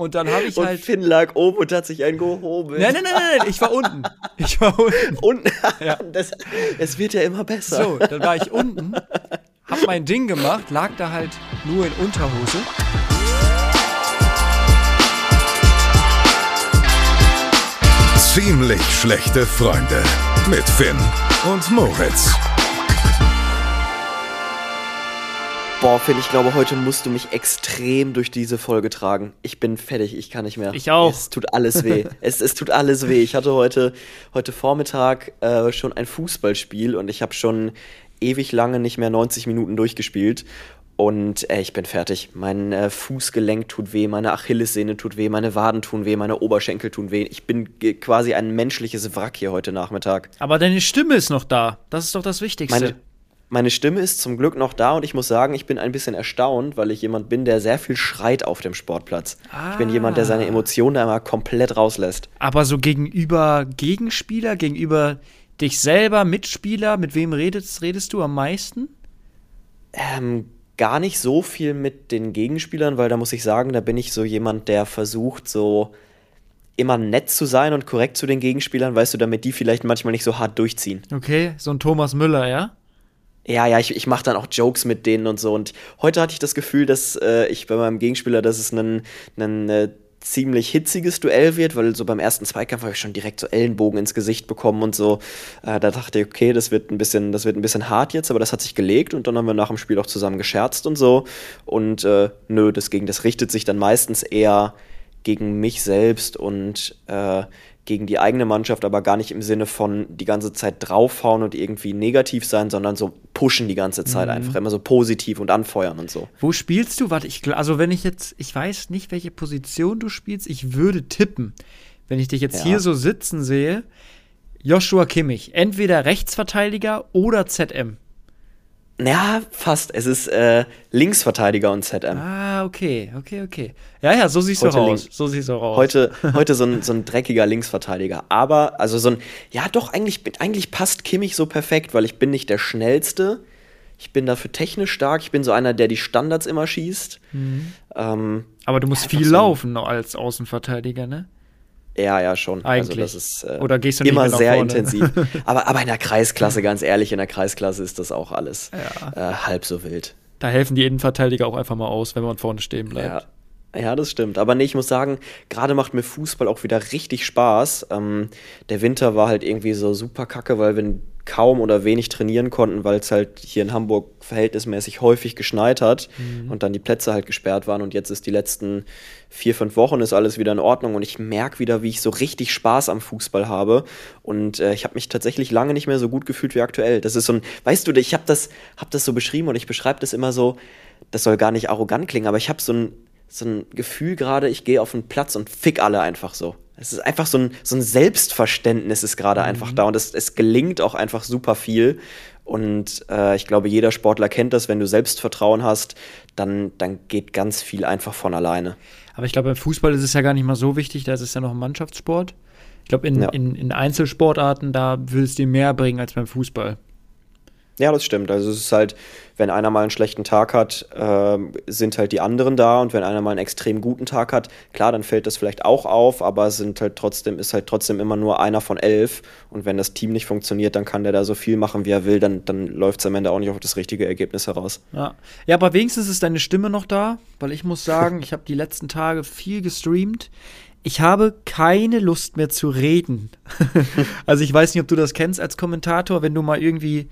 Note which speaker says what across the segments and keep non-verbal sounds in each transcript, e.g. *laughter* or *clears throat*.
Speaker 1: Und dann habe ich
Speaker 2: und
Speaker 1: halt.
Speaker 2: Finn lag oben und hat sich einen gehoben.
Speaker 1: Nein, nein, nein, nein, nein, ich war unten. *laughs* Ich war unten.
Speaker 2: Und *laughs*
Speaker 1: Ja.
Speaker 2: das, es wird ja immer besser.
Speaker 1: So, dann war ich unten, hab mein Ding gemacht, lag da halt nur in Unterhose.
Speaker 3: Ziemlich schlechte Freunde mit Finn und Moritz.
Speaker 2: Boah, Finn, ich glaube, heute musst du mich extrem durch diese Folge tragen. Ich bin fertig, ich kann nicht mehr.
Speaker 1: Ich auch.
Speaker 2: Es tut alles weh. *laughs* es, es tut alles weh. Ich hatte heute, heute Vormittag äh, schon ein Fußballspiel und ich habe schon ewig lange nicht mehr 90 Minuten durchgespielt. Und äh, ich bin fertig. Mein äh, Fußgelenk tut weh, meine Achillessehne tut weh, meine Waden tun weh, meine Oberschenkel tun weh. Ich bin quasi ein menschliches Wrack hier heute Nachmittag.
Speaker 1: Aber deine Stimme ist noch da. Das ist doch das Wichtigste.
Speaker 2: Meine, meine Stimme ist zum Glück noch da und ich muss sagen, ich bin ein bisschen erstaunt, weil ich jemand bin, der sehr viel schreit auf dem Sportplatz. Ich bin jemand, der seine Emotionen da immer komplett rauslässt.
Speaker 1: Aber so gegenüber Gegenspieler, gegenüber dich selber, Mitspieler, mit wem redest, redest du am meisten?
Speaker 2: Ähm, gar nicht so viel mit den Gegenspielern, weil da muss ich sagen, da bin ich so jemand, der versucht, so immer nett zu sein und korrekt zu den Gegenspielern, weißt du, damit die vielleicht manchmal nicht so hart durchziehen.
Speaker 1: Okay, so ein Thomas Müller, ja?
Speaker 2: Ja, ja, ich, ich mache dann auch Jokes mit denen und so. Und heute hatte ich das Gefühl, dass äh, ich bei meinem Gegenspieler, dass es ein, äh, ziemlich hitziges Duell wird, weil so beim ersten Zweikampf habe ich schon direkt so Ellenbogen ins Gesicht bekommen und so. Äh, da dachte ich, okay, das wird ein bisschen, das wird ein bisschen hart jetzt, aber das hat sich gelegt und dann haben wir nach dem Spiel auch zusammen gescherzt und so. Und äh, nö, das, gegen, das richtet sich dann meistens eher gegen mich selbst und äh, gegen die eigene Mannschaft, aber gar nicht im Sinne von die ganze Zeit draufhauen und irgendwie negativ sein, sondern so pushen die ganze Zeit einfach, immer so positiv und anfeuern und so.
Speaker 1: Wo spielst du? Warte, ich, also wenn ich jetzt, ich weiß nicht, welche Position du spielst, ich würde tippen, wenn ich dich jetzt
Speaker 2: Ja.
Speaker 1: hier so sitzen sehe, Joshua Kimmich, entweder Rechtsverteidiger oder ZM.
Speaker 2: Ja, fast. Es ist äh, Linksverteidiger und ZM.
Speaker 1: Ah, okay, okay, okay. Ja, ja, so siehst
Speaker 2: Heute
Speaker 1: du aus.
Speaker 2: link-
Speaker 1: So siehst du auch aus.
Speaker 2: Heute, *laughs* heute so, ein, so ein dreckiger Linksverteidiger. Aber, also so ein, ja doch, eigentlich, eigentlich passt Kimmich so perfekt, weil ich bin nicht der Schnellste. Ich bin dafür technisch stark. Ich bin so einer, der die Standards immer schießt. Ähm,
Speaker 1: Aber du musst viel
Speaker 2: so
Speaker 1: laufen als Außenverteidiger, ne?
Speaker 2: Ja, ja, schon.
Speaker 1: Eigentlich.
Speaker 2: Also das ist äh,
Speaker 1: Oder gehst du nicht
Speaker 2: immer sehr
Speaker 1: vorne?
Speaker 2: intensiv. *laughs* Aber, aber in der Kreisklasse, ganz ehrlich, in der Kreisklasse ist das auch alles
Speaker 1: Ja.
Speaker 2: äh, halb so wild.
Speaker 1: Da helfen die Innenverteidiger auch einfach mal aus, wenn man vorne stehen bleibt.
Speaker 2: Ja. Ja, das stimmt. Aber nee, ich muss sagen, gerade macht mir Fußball auch wieder richtig Spaß. Ähm, der Winter war halt irgendwie so super kacke, weil wir kaum oder wenig trainieren konnten, weil es halt hier in Hamburg verhältnismäßig häufig geschneit hat und dann die Plätze halt gesperrt waren. Und jetzt ist die letzten vier, fünf Wochen ist alles wieder in Ordnung und ich merke wieder, wie ich so richtig Spaß am Fußball habe. Und äh, ich habe mich tatsächlich lange nicht mehr so gut gefühlt wie aktuell. Das ist so ein, weißt du, ich habe das, hab das so beschrieben und ich beschreibe das immer so, das soll gar nicht arrogant klingen, aber ich habe so ein, so ein Gefühl gerade, ich gehe auf einen Platz und fick alle einfach so. Es ist einfach so ein, so ein Selbstverständnis ist gerade einfach da und es, es gelingt auch einfach super viel. Und äh, ich glaube, jeder Sportler kennt das, wenn du Selbstvertrauen hast, dann, dann geht ganz viel einfach von alleine.
Speaker 1: Aber ich glaube, beim Fußball ist es ja gar nicht mal so wichtig, da ist es ja noch ein Mannschaftssport. Ich glaube, in,
Speaker 2: Ja.
Speaker 1: in, in Einzelsportarten, da würde es dir mehr bringen als beim Fußball.
Speaker 2: Ja, das stimmt. Also es ist halt, wenn einer mal einen schlechten Tag hat, ähm, sind halt die anderen da und wenn einer mal einen extrem guten Tag hat, klar, dann fällt das vielleicht auch auf, aber es sind halt trotzdem, ist halt trotzdem immer nur einer von elf und wenn das Team nicht funktioniert, dann kann der da so viel machen, wie er will, dann, dann läuft es am Ende auch nicht auf das richtige Ergebnis heraus.
Speaker 1: Ja. ja, aber wenigstens ist deine Stimme noch da, weil ich muss sagen, *laughs* ich habe die letzten Tage viel gestreamt. Ich habe keine Lust mehr zu reden. *laughs* also ich weiß nicht, ob du das kennst als Kommentator, wenn du mal irgendwie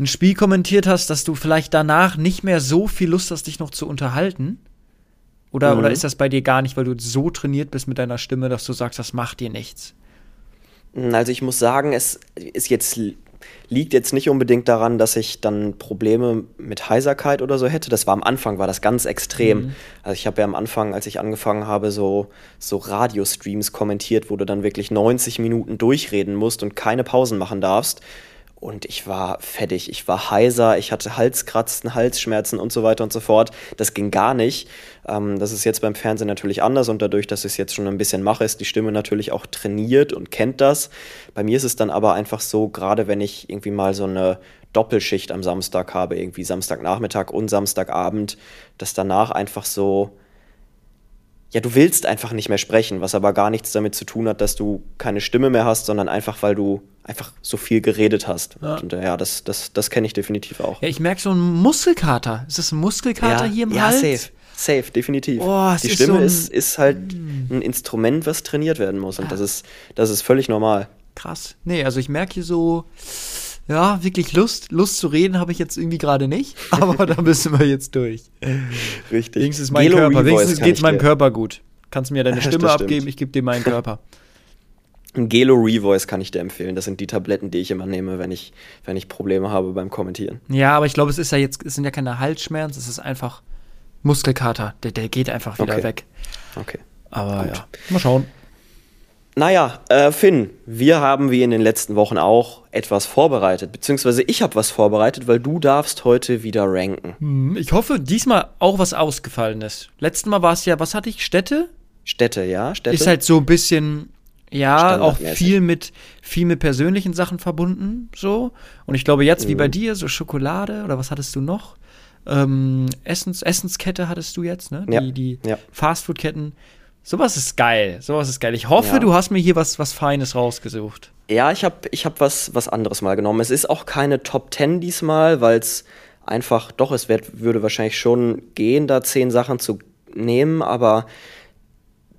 Speaker 1: ein Spiel kommentiert hast, dass du vielleicht danach nicht mehr so viel Lust hast, dich noch zu unterhalten. Oder,
Speaker 2: Mhm.
Speaker 1: oder ist das bei dir gar nicht, weil du so trainiert bist mit deiner Stimme, dass du sagst, das macht dir nichts?
Speaker 2: Also ich muss sagen, es ist jetzt liegt jetzt nicht unbedingt daran, dass ich dann Probleme mit Heiserkeit oder so hätte. Das war am Anfang, war das ganz extrem. Also ich habe ja am Anfang, als ich angefangen habe, so, so Radiostreams kommentiert, wo du dann wirklich 90 Minuten durchreden musst und keine Pausen machen darfst. Und ich war fertig, ich war heiser, ich hatte Halskratzen, Halsschmerzen und so weiter und so fort. Das ging gar nicht. Ähm, das ist jetzt beim Fernsehen natürlich anders und dadurch, dass ich es jetzt schon ein bisschen mache, ist die Stimme natürlich auch trainiert und kennt das. Bei mir ist es dann aber einfach so, gerade wenn ich irgendwie mal so eine Doppelschicht am Samstag habe, irgendwie Samstagnachmittag und Samstagabend, dass danach einfach so ja, du willst einfach nicht mehr sprechen, was aber gar nichts damit zu tun hat, dass du keine Stimme mehr hast, sondern einfach, weil du einfach so viel geredet hast.
Speaker 1: Ja.
Speaker 2: Und äh, ja, das, das, das kenne ich definitiv auch.
Speaker 1: Ja, ich merke so einen Muskelkater. Ist das ein Muskelkater hier im
Speaker 2: ja,
Speaker 1: Hals?
Speaker 2: safe. Safe, definitiv.
Speaker 1: Oh,
Speaker 2: Die
Speaker 1: ist
Speaker 2: Stimme
Speaker 1: so ein-
Speaker 2: ist, ist halt ein Instrument, was trainiert werden muss. Und das ist, das ist völlig normal.
Speaker 1: Krass. Nee, also ich merke hier so, ja, wirklich Lust. Lust zu reden habe ich jetzt irgendwie gerade nicht, *laughs* aber da müssen wir jetzt durch.
Speaker 2: Richtig.
Speaker 1: Wenigstens mein
Speaker 2: Gelo
Speaker 1: Körper. Wenigstens geht's
Speaker 2: ich
Speaker 1: meinem Körper gut. Kannst mir deine *laughs* Stimme abgeben, ich gebe dir meinen Körper.
Speaker 2: Ein Gelo Revoice kann ich dir empfehlen. Das sind die Tabletten, die ich immer nehme, wenn ich, wenn ich Probleme habe beim Kommentieren.
Speaker 1: Ja, aber ich glaube, es ist ja jetzt, es sind ja keine Halsschmerzen, es ist einfach Muskelkater. Der, der geht einfach wieder
Speaker 2: Okay.
Speaker 1: weg.
Speaker 2: Okay.
Speaker 1: Aber ja. Mal schauen.
Speaker 2: Naja, äh, Finn, wir haben wie in den letzten Wochen auch etwas vorbereitet, beziehungsweise ich habe was vorbereitet, weil du darfst heute wieder ranken.
Speaker 1: Hm, Ich hoffe, diesmal auch was ausgefallen ist. Letztes Mal war es ja, was hatte ich? Städte?
Speaker 2: Städte, ja? Städte?
Speaker 1: Ist halt so ein bisschen, ja, auch viel mit, viel mit persönlichen Sachen verbunden, so. Und ich glaube jetzt, wie bei
Speaker 2: Mhm.
Speaker 1: dir, so Schokolade oder was hattest du noch? Ähm, Essens, Essenskette hattest du jetzt, ne?
Speaker 2: Ja,
Speaker 1: Die, die
Speaker 2: ja.
Speaker 1: Fastfood-Ketten. Sowas ist geil. Sowas ist geil. Ich hoffe,
Speaker 2: Ja.
Speaker 1: du hast mir hier was, was Feines rausgesucht.
Speaker 2: Ja, ich habe ich hab was, was anderes mal genommen. Es ist auch keine Top 10 diesmal, weil es einfach, doch, es wird, würde wahrscheinlich schon gehen, da zehn Sachen zu nehmen, aber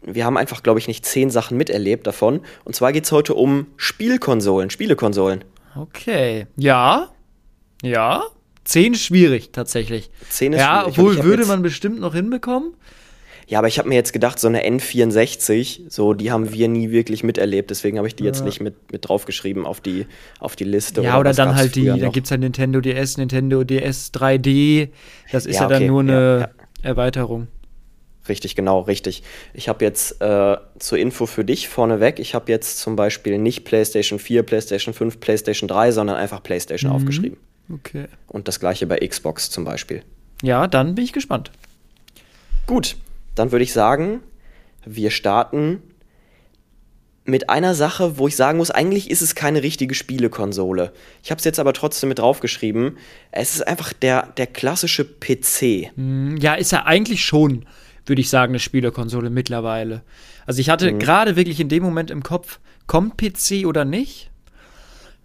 Speaker 2: wir haben einfach, glaube ich, nicht zehn Sachen miterlebt davon. Und zwar geht es heute um Spielkonsolen, Spielekonsolen.
Speaker 1: Okay. Ja. Ja. Zehn schwierig, tatsächlich.
Speaker 2: Zehn ist
Speaker 1: ja,
Speaker 2: schwierig. Ich
Speaker 1: obwohl würde man bestimmt noch hinbekommen.
Speaker 2: Ja, aber ich habe mir jetzt gedacht, so eine N64, so die haben wir nie wirklich miterlebt, deswegen habe ich die jetzt nicht mit, mit draufgeschrieben auf die, auf die Liste.
Speaker 1: Ja, oder
Speaker 2: was
Speaker 1: dann halt die, da gibt es halt Nintendo DS, Nintendo DS 3D. Das ist ja,
Speaker 2: Ja,
Speaker 1: dann
Speaker 2: okay,
Speaker 1: nur eine
Speaker 2: ja,
Speaker 1: Erweiterung.
Speaker 2: Richtig, genau, richtig. Ich habe jetzt äh, zur Info für dich vorneweg, ich habe jetzt zum Beispiel nicht PlayStation 4, PlayStation 5, PlayStation 3, sondern einfach PlayStation
Speaker 1: Mhm.
Speaker 2: aufgeschrieben.
Speaker 1: Okay.
Speaker 2: Und das gleiche bei Xbox zum Beispiel.
Speaker 1: Ja, dann bin ich gespannt.
Speaker 2: Gut, dann würde ich sagen, wir starten mit einer Sache, wo ich sagen muss, eigentlich ist es keine richtige Spielekonsole. Ich habe es jetzt aber trotzdem mit draufgeschrieben. Es ist einfach der, der klassische PC.
Speaker 1: Hm, Ja, ist ja eigentlich schon, würde ich sagen, eine Spielekonsole mittlerweile. Also ich
Speaker 2: Mhm.
Speaker 1: hatte gerade wirklich in dem Moment im Kopf, kommt PC oder nicht?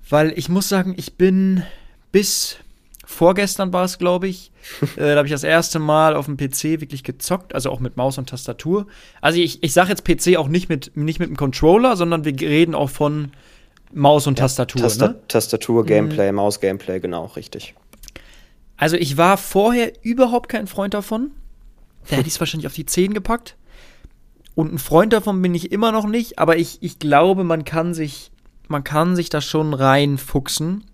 Speaker 1: Weil ich muss sagen, ich bin bis vorgestern war es, glaube ich, *laughs* äh, da habe ich das erste Mal auf dem PC wirklich gezockt, also auch mit Maus und Tastatur. Also ich, ich sage jetzt PC auch nicht mit, nicht mit dem Controller, sondern wir reden auch von Maus und Tastatur.
Speaker 2: Tasta
Speaker 1: ne?
Speaker 2: Tastatur, Gameplay, Maus-Gameplay, genau, richtig.
Speaker 1: Also ich war vorher überhaupt kein Freund davon. Da hätte ich es *laughs* wahrscheinlich auf die 10 gepackt. Und ein Freund davon bin ich immer noch nicht, aber ich, ich glaube, man kann sich, man kann sich da schon reinfuchsen.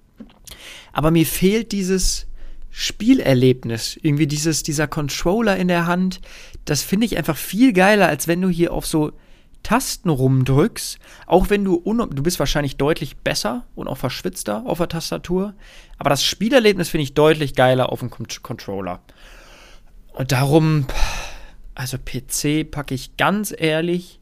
Speaker 1: Aber mir fehlt dieses Spielerlebnis. Irgendwie dieses, dieser Controller in der Hand. Das finde ich einfach viel geiler, als wenn du hier auf so Tasten rumdrückst. Auch wenn du, du bist wahrscheinlich deutlich besser und auch verschwitzter auf der Tastatur. Aber das Spielerlebnis finde ich deutlich geiler auf dem Con Controller. Und darum, also PC packe ich ganz ehrlich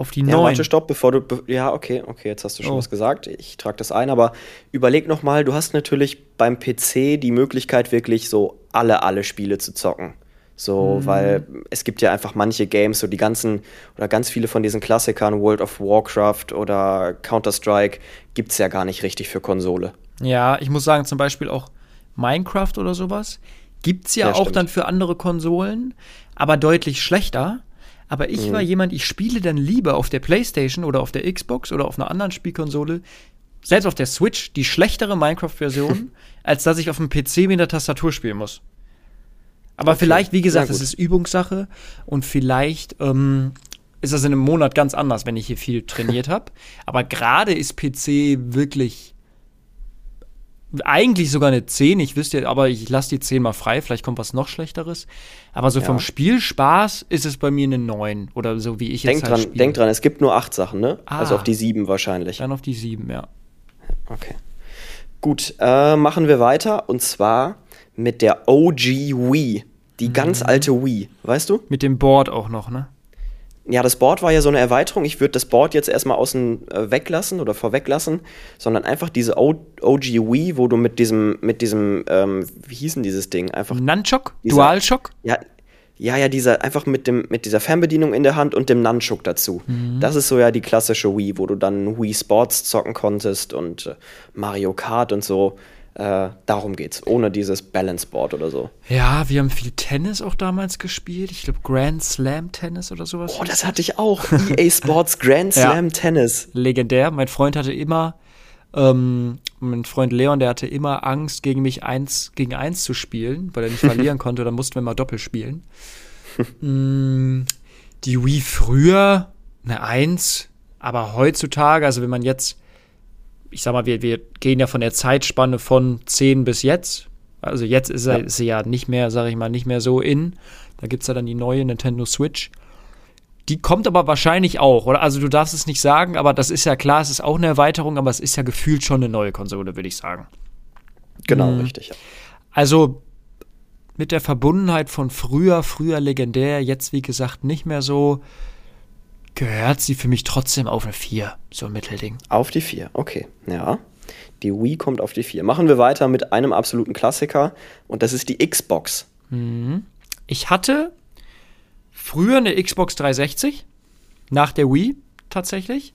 Speaker 1: auf die
Speaker 2: Ja,
Speaker 1: 9.
Speaker 2: warte, stopp, bevor du. Be ja, okay, okay, jetzt hast du schon
Speaker 1: Oh.
Speaker 2: was gesagt. Ich trage das ein, aber überleg noch mal, du hast natürlich beim PC die Möglichkeit, wirklich so alle, alle Spiele zu zocken. So, weil es gibt ja einfach manche Games, so die ganzen oder ganz viele von diesen Klassikern, World of Warcraft oder Counter-Strike, gibt es ja gar nicht richtig für Konsole.
Speaker 1: Ja, ich muss sagen, zum Beispiel auch Minecraft oder sowas gibt's ja,
Speaker 2: Ja,
Speaker 1: auch
Speaker 2: stimmt.
Speaker 1: dann für andere Konsolen, aber deutlich schlechter. Aber ich
Speaker 2: Mhm.
Speaker 1: war jemand, ich spiele dann lieber auf der Playstation oder auf der Xbox oder auf einer anderen Spielkonsole, selbst auf der Switch, die schlechtere Minecraft-Version, *laughs* als dass ich auf dem PC mit der Tastatur spielen muss. Aber
Speaker 2: Okay,
Speaker 1: vielleicht, wie gesagt, es ist Übungssache und vielleicht ähm, ist das in einem Monat ganz anders, wenn ich hier viel trainiert *laughs* habe. Aber gerade ist PC wirklich eigentlich sogar eine 10, ich wüsste, aber ich lasse die 10 mal frei, vielleicht kommt was noch schlechteres. Aber so
Speaker 2: Ja.
Speaker 1: vom Spielspaß ist es bei mir eine 9 oder so wie ich
Speaker 2: Denk
Speaker 1: jetzt halt
Speaker 2: dran,
Speaker 1: spiele.
Speaker 2: denk dran, es gibt nur acht Sachen, ne?
Speaker 1: Ah.
Speaker 2: Also auf die sieben wahrscheinlich.
Speaker 1: Dann auf die 7, ja.
Speaker 2: Okay. Gut, äh, machen wir weiter und zwar mit der OG Wii. Die
Speaker 1: Mhm.
Speaker 2: ganz alte Wii, weißt du?
Speaker 1: Mit dem Board auch noch, ne?
Speaker 2: Ja, das Board war ja so eine Erweiterung. Ich würde das Board jetzt erstmal außen äh, weglassen oder vorweglassen, sondern einfach diese OG Wii, wo du mit diesem, mit diesem, ähm, wie hieß denn dieses Ding? Einfach,
Speaker 1: Nunchuck?
Speaker 2: Dieser-
Speaker 1: Dualshock?
Speaker 2: ja, Ja, ja, dieser, einfach mit, dem, mit dieser Fernbedienung in der Hand und dem Nunchuk dazu.
Speaker 1: Mhm.
Speaker 2: Das ist so ja die klassische Wii, wo du dann Wii Sports zocken konntest und äh, Mario Kart und so. Äh, darum geht's, ohne dieses Balance Board oder so.
Speaker 1: Ja, wir haben viel Tennis auch damals gespielt. Ich glaube Grand Slam Tennis oder sowas.
Speaker 2: Oh, das hatte ich auch. *laughs* EA Sports Grand
Speaker 1: Ja.
Speaker 2: Slam Tennis.
Speaker 1: legendär. Mein Freund hatte immer, ähm, mein Freund Leon, der hatte immer Angst, gegen mich eins gegen eins zu spielen, weil er nicht *laughs* verlieren konnte. Dann mussten wir mal doppelt spielen. Mm, die Wii früher eine Eins, aber heutzutage, also wenn man jetzt, ich sag mal, wir, wir gehen ja von der Zeitspanne von 10 bis jetzt. Also jetzt ist, er,
Speaker 2: Ja.
Speaker 1: ist sie ja nicht mehr, sag ich mal, nicht mehr so in. Da gibt es ja dann die neue Nintendo Switch. Die kommt aber wahrscheinlich auch, oder? Also du darfst es nicht sagen, aber das ist ja klar, es ist auch eine Erweiterung, aber es ist ja gefühlt schon eine neue Konsole, würde ich sagen.
Speaker 2: Genau,
Speaker 1: Mhm.
Speaker 2: richtig. Ja.
Speaker 1: Also mit der Verbundenheit von früher, früher legendär, jetzt wie gesagt nicht mehr so, gehört sie für mich trotzdem auf eine 4, so ein Mittelding.
Speaker 2: Auf die 4, okay. Ja. Die Wii kommt auf die 4. Machen wir weiter mit einem absoluten Klassiker und das ist die Xbox.
Speaker 1: Ich hatte früher eine Xbox 360, nach der Wii tatsächlich.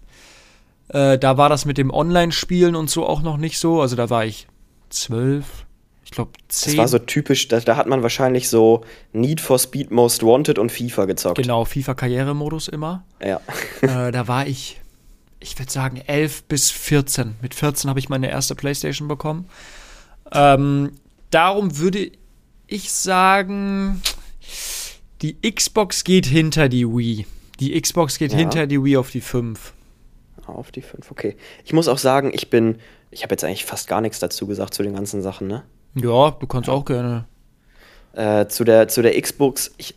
Speaker 1: Äh, da war das mit dem Online-Spielen und so auch noch nicht so. Also da war ich zwölf, ich glaube zehn.
Speaker 2: Das war so typisch, da, da hat man wahrscheinlich so Need for Speed Most Wanted und FIFA gezockt.
Speaker 1: Genau, FIFA-Karrieremodus immer.
Speaker 2: Ja.
Speaker 1: äh, da war ich, ich würde sagen, 11 bis 14. Mit 14 habe ich meine erste Playstation bekommen. Ähm, darum würde ich sagen, die Xbox geht hinter die Wii. Die Xbox geht
Speaker 2: Ja.
Speaker 1: hinter die Wii auf die 5.
Speaker 2: Auf die 5, okay. Ich muss auch sagen, ich bin, ich habe jetzt eigentlich fast gar nichts dazu gesagt zu den ganzen Sachen, ne?
Speaker 1: Ja, du kannst auch gerne.
Speaker 2: Äh, zu, der, zu der Xbox, ich,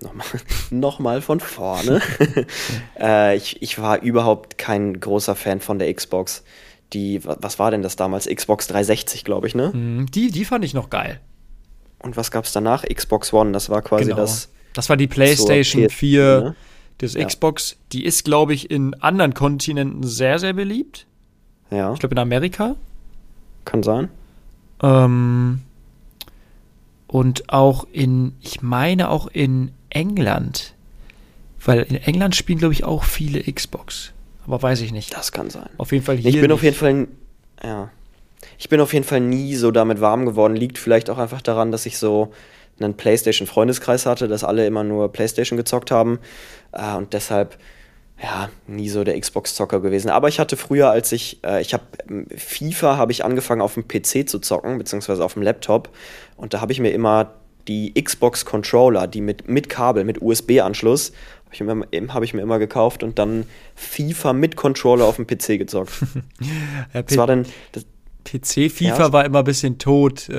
Speaker 2: nochmal *laughs* noch mal von vorne. *laughs* äh, ich, ich war überhaupt kein großer Fan von der Xbox. Die, wa- was war denn das damals? Xbox 360, glaube ich, ne?
Speaker 1: Mhm, Die, die fand ich noch geil.
Speaker 2: Und was gab's danach? Xbox One, das war quasi
Speaker 1: Genau.
Speaker 2: das.
Speaker 1: Das war die PlayStation
Speaker 2: PS4,
Speaker 1: 4
Speaker 2: ne?
Speaker 1: des
Speaker 2: Ja.
Speaker 1: Xbox. Die ist, glaube ich, in anderen Kontinenten sehr, sehr beliebt.
Speaker 2: Ja,
Speaker 1: Ich glaube, in Amerika.
Speaker 2: kann sein.
Speaker 1: Ähm, und auch in, ich meine auch in England. Weil in England spielen, glaube ich, auch viele Xbox. Aber weiß ich nicht.
Speaker 2: Das kann sein.
Speaker 1: Auf jeden Fall hier.
Speaker 2: Ich bin auf
Speaker 1: nicht.
Speaker 2: jeden Fall, ja. Ich bin auf jeden Fall nie so damit warm geworden. Liegt vielleicht auch einfach daran, dass ich so einen PlayStation-Freundeskreis hatte, dass alle immer nur PlayStation gezockt haben. Äh, und deshalb, ja, nie so der Xbox-Zocker gewesen. Aber ich hatte früher, als ich, äh, ich habe FIFA habe ich angefangen auf dem PC zu zocken, beziehungsweise auf dem Laptop. Und da habe ich mir immer die Xbox-Controller, die mit, mit Kabel, mit USB-Anschluss, habe ich, mir immer- hab ich mir immer gekauft und dann FIFA mit Controller auf dem PC gezockt. *laughs*
Speaker 1: Ja,
Speaker 2: Das war dann, das,
Speaker 1: PC, FIFA
Speaker 2: Ja.
Speaker 1: war immer ein bisschen tot. Äh,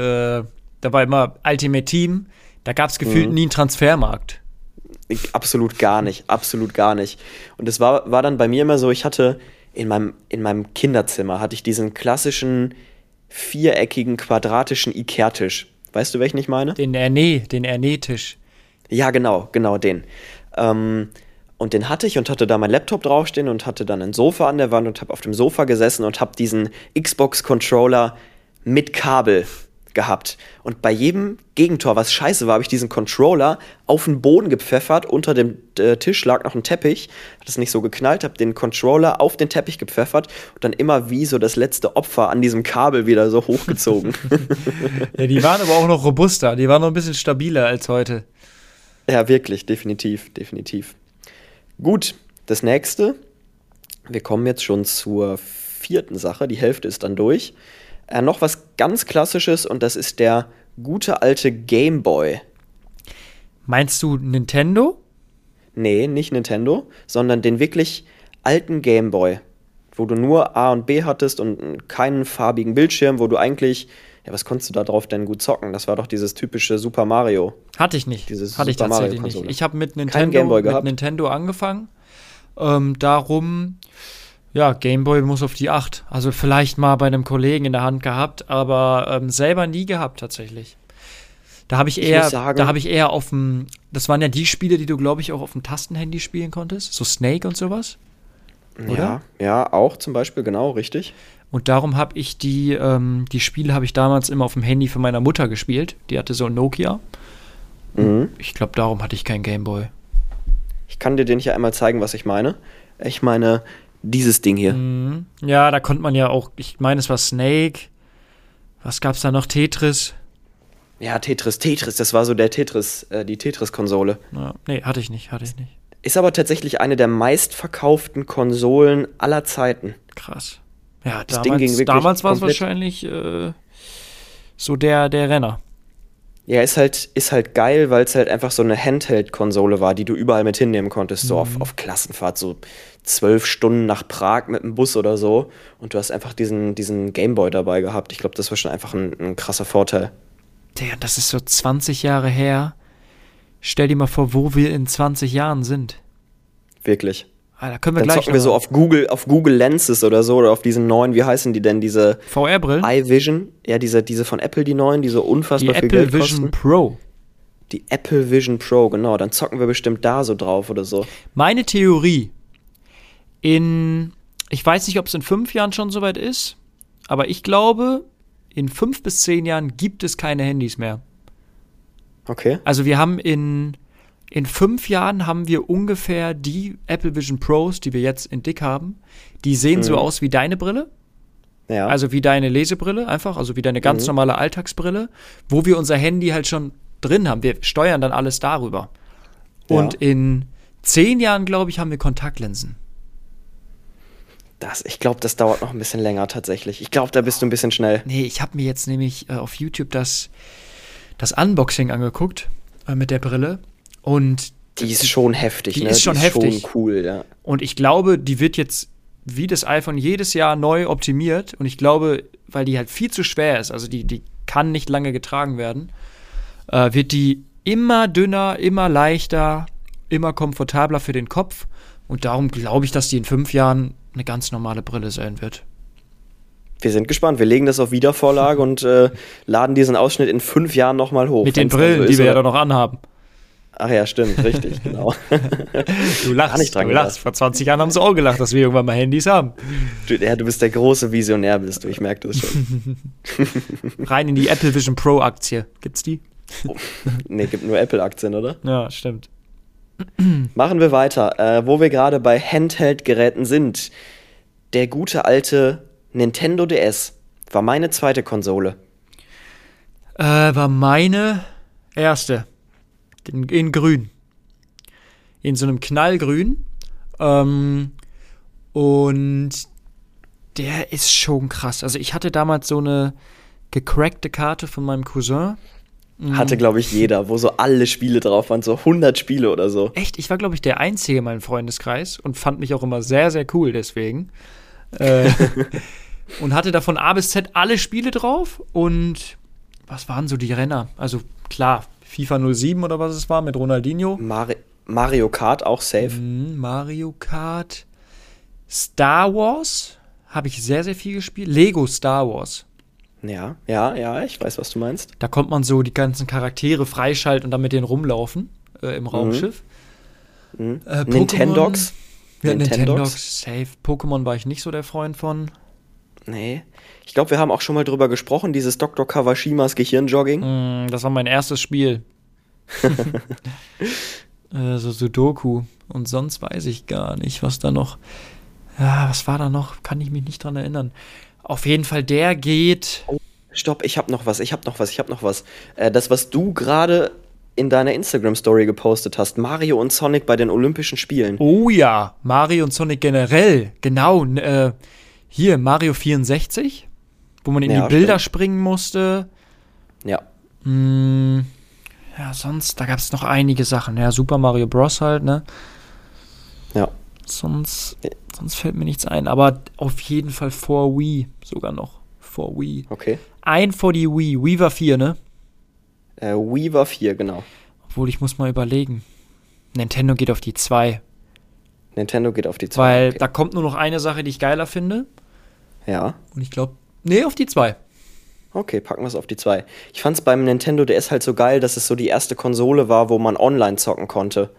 Speaker 1: da war immer Ultimate Team. Da gab es gefühlt
Speaker 2: Mhm.
Speaker 1: nie einen Transfermarkt.
Speaker 2: Absolut gar nicht, absolut gar nicht. Und es war, war dann bei mir immer so, ich hatte in meinem, in meinem Kinderzimmer, hatte ich diesen klassischen viereckigen, quadratischen Ikea-Tisch. Weißt du, welchen ich meine?
Speaker 1: Den Erne, den Erne-Tisch.
Speaker 2: Ja, genau, genau den. Ähm, und den hatte ich und hatte da mein Laptop draufstehen und hatte dann ein Sofa an der Wand und habe auf dem Sofa gesessen und habe diesen Xbox-Controller mit Kabel gehabt. Und bei jedem Gegentor, was scheiße war, habe ich diesen Controller auf den Boden gepfeffert. Unter dem äh, Tisch lag noch ein Teppich. Hat es nicht so geknallt, habe den Controller auf den Teppich gepfeffert und dann immer wie so das letzte Opfer an diesem Kabel wieder so hochgezogen. *laughs*
Speaker 1: Ja, die waren aber auch noch robuster. Die waren noch ein bisschen stabiler als heute.
Speaker 2: Ja, wirklich, definitiv, definitiv. Gut, das nächste. Wir kommen jetzt schon zur vierten Sache. Die Hälfte ist dann durch. Äh, noch was ganz Klassisches und das ist der gute alte Game Boy.
Speaker 1: Meinst du Nintendo?
Speaker 2: Nee, nicht Nintendo, sondern den wirklich alten Game Boy, wo du nur A und B hattest und keinen farbigen Bildschirm, wo du eigentlich, ja, was konntest du da drauf denn gut zocken? Das war doch dieses typische Super Mario.
Speaker 1: Hatte ich nicht.
Speaker 2: Dieses
Speaker 1: Hatte ich
Speaker 2: Super
Speaker 1: tatsächlich
Speaker 2: Mario-Konsole.
Speaker 1: nicht. Ich habe mit Nintendo, mit? Nintendo angefangen. Ähm, darum, ja, Game Boy muss auf die 8. Also vielleicht mal bei einem Kollegen in der Hand gehabt, aber ähm, selber nie gehabt tatsächlich. Da habe ich
Speaker 2: Ich
Speaker 1: eher,
Speaker 2: sagen-
Speaker 1: da habe ich eher auf dem, das waren ja die Spiele, die du, glaube ich, auch auf dem Tastenhandy spielen konntest. So Snake und sowas. Oder?
Speaker 2: Ja, ja, auch zum Beispiel, genau, richtig.
Speaker 1: Und darum habe ich die, ähm, die Spiele habe ich damals immer auf dem Handy von meiner Mutter gespielt. Die hatte so ein Nokia.
Speaker 2: Mhm.
Speaker 1: Ich glaube, darum hatte ich keinen Gameboy.
Speaker 2: Ich kann dir den hier einmal zeigen, was ich meine. Ich meine dieses Ding hier.
Speaker 1: Mhm. Ja, da konnte man ja auch, ich meine, es war Snake. Was gab's da noch? Tetris?
Speaker 2: Ja, Tetris, Tetris, das war so der Tetris, äh, die Tetris-Konsole.
Speaker 1: Ja, nee, hatte ich nicht, hatte ich nicht.
Speaker 2: Ist aber tatsächlich eine der meistverkauften Konsolen aller Zeiten.
Speaker 1: Krass. Ja,
Speaker 2: Das Ding
Speaker 1: damals,
Speaker 2: ging wirklich
Speaker 1: damals war es wahrscheinlich äh, so der, der Renner.
Speaker 2: Ja, ist halt, ist halt geil, weil es halt einfach so eine Handheld-Konsole war, die du überall mit hinnehmen konntest, so auf, auf Klassenfahrt, so zwölf Stunden nach Prag mit dem Bus oder so. Und du hast einfach diesen, diesen Gameboy dabei gehabt. Ich glaube, das war schon einfach ein, ein krasser Vorteil.
Speaker 1: Der, das ist so 20 Jahre her. Stell dir mal vor, wo wir in 20 Jahren sind.
Speaker 2: Wirklich.
Speaker 1: Ah, da können wir
Speaker 2: Dann
Speaker 1: gleich
Speaker 2: zocken wir so auf Google, auf Google Lenses oder so, oder auf diesen neuen, wie heißen die denn, diese
Speaker 1: VR-Brillen.
Speaker 2: iVision? Ja, diese, diese von Apple, die neuen, die so
Speaker 1: Die
Speaker 2: unfassbar viel
Speaker 1: Apple
Speaker 2: Geld
Speaker 1: Vision
Speaker 2: kosten.
Speaker 1: Pro.
Speaker 2: Die Apple Vision Pro, genau. Dann zocken wir bestimmt da so drauf oder so.
Speaker 1: Meine Theorie in, ich weiß nicht, ob es in fünf Jahren schon soweit ist, aber ich glaube, in fünf bis zehn Jahren gibt es keine Handys mehr.
Speaker 2: Okay.
Speaker 1: Also wir haben in, in fünf Jahren haben wir ungefähr die Apple Vision Pros, die wir jetzt in dick haben. Die sehen so
Speaker 2: Mhm.
Speaker 1: aus wie deine Brille,
Speaker 2: Ja.
Speaker 1: also wie deine Lesebrille einfach, also wie deine ganz
Speaker 2: Mhm.
Speaker 1: normale Alltagsbrille, wo wir unser Handy halt schon drin haben. Wir steuern dann alles darüber. Und
Speaker 2: Ja.
Speaker 1: in zehn Jahren, glaube ich, haben wir Kontaktlinsen.
Speaker 2: Das, ich glaube, das dauert noch ein bisschen länger tatsächlich. Ich glaube, da bist du ein bisschen schnell.
Speaker 1: Nee, ich habe mir jetzt nämlich äh, auf YouTube das, das Unboxing angeguckt äh, mit der Brille. Und,
Speaker 2: Die ist schon heftig,
Speaker 1: Die
Speaker 2: ne?
Speaker 1: ist schon heftig.
Speaker 2: schon cool, ja.
Speaker 1: und ich glaube, die wird jetzt wie das iPhone jedes Jahr neu optimiert. Und ich glaube, weil die halt viel zu schwer ist, also die, die kann nicht lange getragen werden, äh, wird die immer dünner, immer leichter, immer komfortabler für den Kopf. Und darum glaube ich, dass die in fünf Jahren eine ganz normale Brille sein wird.
Speaker 2: Wir sind gespannt. Wir legen das auf Wiedervorlage und äh, laden diesen Ausschnitt in fünf Jahren nochmal hoch.
Speaker 1: Mit den Brillen,
Speaker 2: so
Speaker 1: die
Speaker 2: ist,
Speaker 1: wir ja dann noch anhaben.
Speaker 2: Ach ja, stimmt, richtig, *laughs* genau.
Speaker 1: Du lachst,
Speaker 2: dran
Speaker 1: du lachst. Vor 20 Jahren haben sie auch gelacht, dass wir irgendwann mal Handys haben.
Speaker 2: Du, ja, du bist der große Visionär, bist du. Ich merke das schon. *laughs*
Speaker 1: Rein in die Apple Vision Pro Aktie. Gibt's die?
Speaker 2: nee, gibt nur Apple-Aktien, oder?
Speaker 1: Ja, stimmt. *clears throat*
Speaker 2: Machen wir weiter. Äh, wo wir gerade bei Handheld-Geräten sind. Der gute alte Nintendo DS war meine zweite Konsole.
Speaker 1: Äh, war meine erste. In, in grün. In so einem Knallgrün. Ähm, und der ist schon krass. Also ich hatte damals so eine gecrackte Karte von meinem Cousin. Mhm.
Speaker 2: Hatte, glaube ich, jeder, wo so alle Spiele drauf waren, so 100 Spiele oder so.
Speaker 1: Echt, ich war, glaube ich, der Einzige in meinem Freundeskreis und fand mich auch immer sehr, sehr cool deswegen. Äh, *laughs* und hatte davon A bis Z alle Spiele drauf und was waren so die Renner? Also klar, FIFA 07 oder was es war mit Ronaldinho.
Speaker 2: Mari Mario Kart auch safe.
Speaker 1: Mhm, Mario Kart. Star Wars habe ich sehr, sehr viel gespielt. Lego Star Wars.
Speaker 2: Ja, ja, ja, ich weiß, was du meinst.
Speaker 1: Da kommt man so die ganzen Charaktere freischalten und dann mit denen rumlaufen äh, im Raumschiff.
Speaker 2: Mhm.
Speaker 1: Äh, Pokémon-
Speaker 2: Nintendogs?
Speaker 1: Ja?
Speaker 2: Nintendogs,
Speaker 1: safe. Pokémon war ich nicht so der Freund von.
Speaker 2: Nee. Ich glaube, wir haben auch schon mal drüber gesprochen, dieses Dr. Kawashimas Gehirnjogging.
Speaker 1: Mm, das war mein erstes Spiel. *laughs* äh, so Sudoku. Und sonst weiß ich gar nicht, was da noch. Ja, was war da noch? Kann ich mich nicht dran erinnern. Auf jeden Fall, der geht.
Speaker 2: Stopp, ich hab noch was, ich hab noch was, ich hab noch was. Äh, das, was du gerade in deiner Instagram-Story gepostet hast, Mario und Sonic bei den Olympischen Spielen.
Speaker 1: Oh ja, Mario und Sonic generell. Genau. Äh, hier, Mario 64, wo man in
Speaker 2: Ja,
Speaker 1: die Bilder
Speaker 2: stimmt.
Speaker 1: springen musste.
Speaker 2: Ja.
Speaker 1: Mm, ja, sonst, da gab es noch einige Sachen. Ja, Super Mario Bros. halt, ne?
Speaker 2: Ja.
Speaker 1: Sonst, sonst fällt mir nichts ein. Aber auf jeden Fall vor Wii sogar noch. Vor Wii.
Speaker 2: Okay.
Speaker 1: Ein vor die Wii. Wii war 4, ne?
Speaker 2: Äh, Wii war 4, genau.
Speaker 1: Obwohl, ich muss mal überlegen. Nintendo geht auf die 2.
Speaker 2: Nintendo geht auf die 2.
Speaker 1: Weil
Speaker 2: okay.
Speaker 1: da kommt nur noch eine Sache, die ich geiler finde.
Speaker 2: Ja.
Speaker 1: Und ich glaube, nee, auf die 2.
Speaker 2: Okay, packen wir es auf die 2. Ich fand es beim Nintendo DS halt so geil, dass es so die erste Konsole war, wo man online zocken konnte.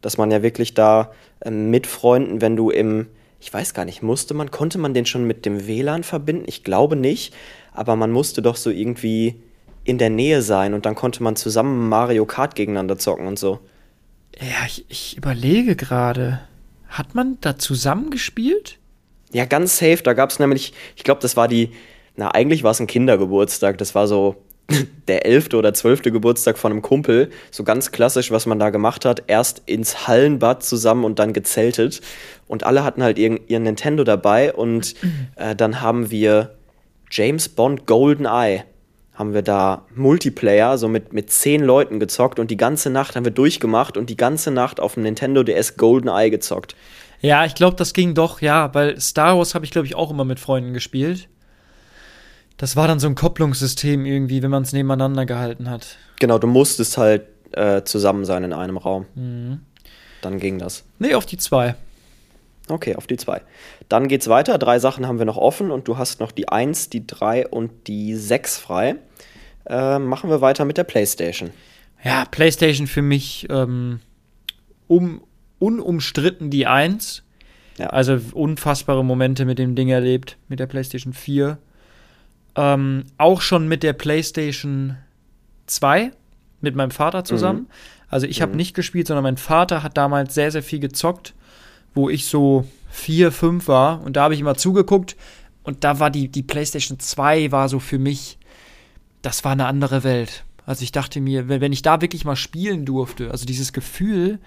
Speaker 2: Dass man ja wirklich da ähm, mit Freunden, wenn du im, ich weiß gar nicht, musste man, konnte man den schon mit dem WLAN verbinden? Ich glaube nicht, aber man musste doch so irgendwie in der Nähe sein und dann konnte man zusammen Mario Kart gegeneinander zocken und so.
Speaker 1: Ja, ich, ich überlege gerade. Hat man da zusammen gespielt?
Speaker 2: Ja, ganz safe. Da gab es nämlich, ich glaube, das war die, na, eigentlich war es ein Kindergeburtstag. Das war so *laughs* der elfte oder zwölfte Geburtstag von einem Kumpel. So ganz klassisch, was man da gemacht hat. Erst ins Hallenbad zusammen und dann gezeltet. Und alle hatten halt ihren, ihren Nintendo dabei. Und äh, dann haben wir James Bond Golden Eye haben wir da Multiplayer, so mit, mit zehn Leuten gezockt und die ganze Nacht haben wir durchgemacht und die ganze Nacht auf dem Nintendo DS Golden Eye gezockt.
Speaker 1: Ja, ich glaube, das ging doch, ja, weil Star Wars habe ich, glaube ich, auch immer mit Freunden gespielt. Das war dann so ein Kopplungssystem irgendwie, wenn man es nebeneinander gehalten hat.
Speaker 2: Genau, du musstest halt äh, zusammen sein in einem Raum.
Speaker 1: Mhm.
Speaker 2: Dann ging das.
Speaker 1: Nee, auf die zwei.
Speaker 2: Okay, auf die zwei. Dann geht's weiter. Drei Sachen haben wir noch offen und du hast noch die 1, die 3 und die 6 frei. Äh, machen wir weiter mit der PlayStation.
Speaker 1: Ja, PlayStation für mich ähm, um, unumstritten die 1.
Speaker 2: Ja.
Speaker 1: Also unfassbare Momente mit dem Ding erlebt, mit der PlayStation 4. Ähm, auch schon mit der PlayStation 2, mit meinem Vater zusammen.
Speaker 2: Mhm.
Speaker 1: Also ich habe
Speaker 2: Mhm.
Speaker 1: nicht gespielt, sondern mein Vater hat damals sehr, sehr viel gezockt, wo ich so vier, fünf war. Und da habe ich immer zugeguckt. Und da war die, die PlayStation 2 war so für mich, das war eine andere Welt. Also ich dachte mir, wenn, wenn ich da wirklich mal spielen durfte, also dieses Gefühl,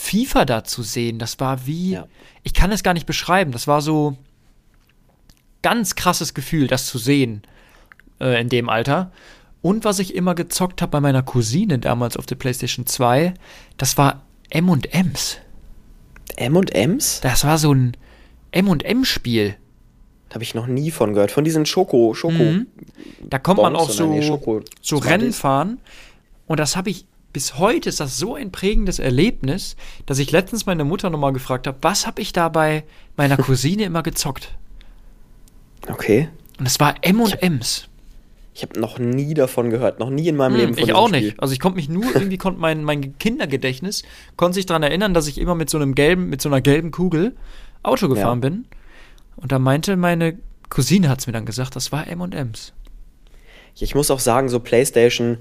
Speaker 1: FIFA da zu sehen, das war wie,
Speaker 2: Ja.
Speaker 1: ich kann es gar nicht beschreiben, das war so ganz krasses Gefühl, das zu sehen äh, in dem Alter. Und was ich immer gezockt habe bei meiner Cousine damals auf der PlayStation 2, das war M&M's.
Speaker 2: M&M's?
Speaker 1: Das war so ein M&M-Spiel.
Speaker 2: Da habe ich noch nie von gehört. Von diesen Schoko, Schoko.
Speaker 1: Mhm. Da kommt man auch so,
Speaker 2: nee, Schoko-
Speaker 1: so. Rennen fahren. Und das habe ich, bis heute ist das so ein prägendes Erlebnis, dass ich letztens meine Mutter nochmal gefragt habe, was habe ich da bei meiner *laughs* Cousine immer gezockt?
Speaker 2: Okay.
Speaker 1: Und es war M&M's.
Speaker 2: Ich habe noch nie davon gehört. Noch nie in meinem Leben
Speaker 1: Hm,
Speaker 2: von
Speaker 1: ich auch
Speaker 2: Spiel.
Speaker 1: nicht. Also ich konnte mich nur, irgendwie konnte mein, mein Kindergedächtnis, konnte sich daran erinnern, dass ich immer mit so einem gelben, mit so einer gelben Kugel Auto gefahren bin. Und da meinte meine Cousine, hat es mir dann gesagt, das war M&M's.
Speaker 2: Ich muss auch sagen, so PlayStation,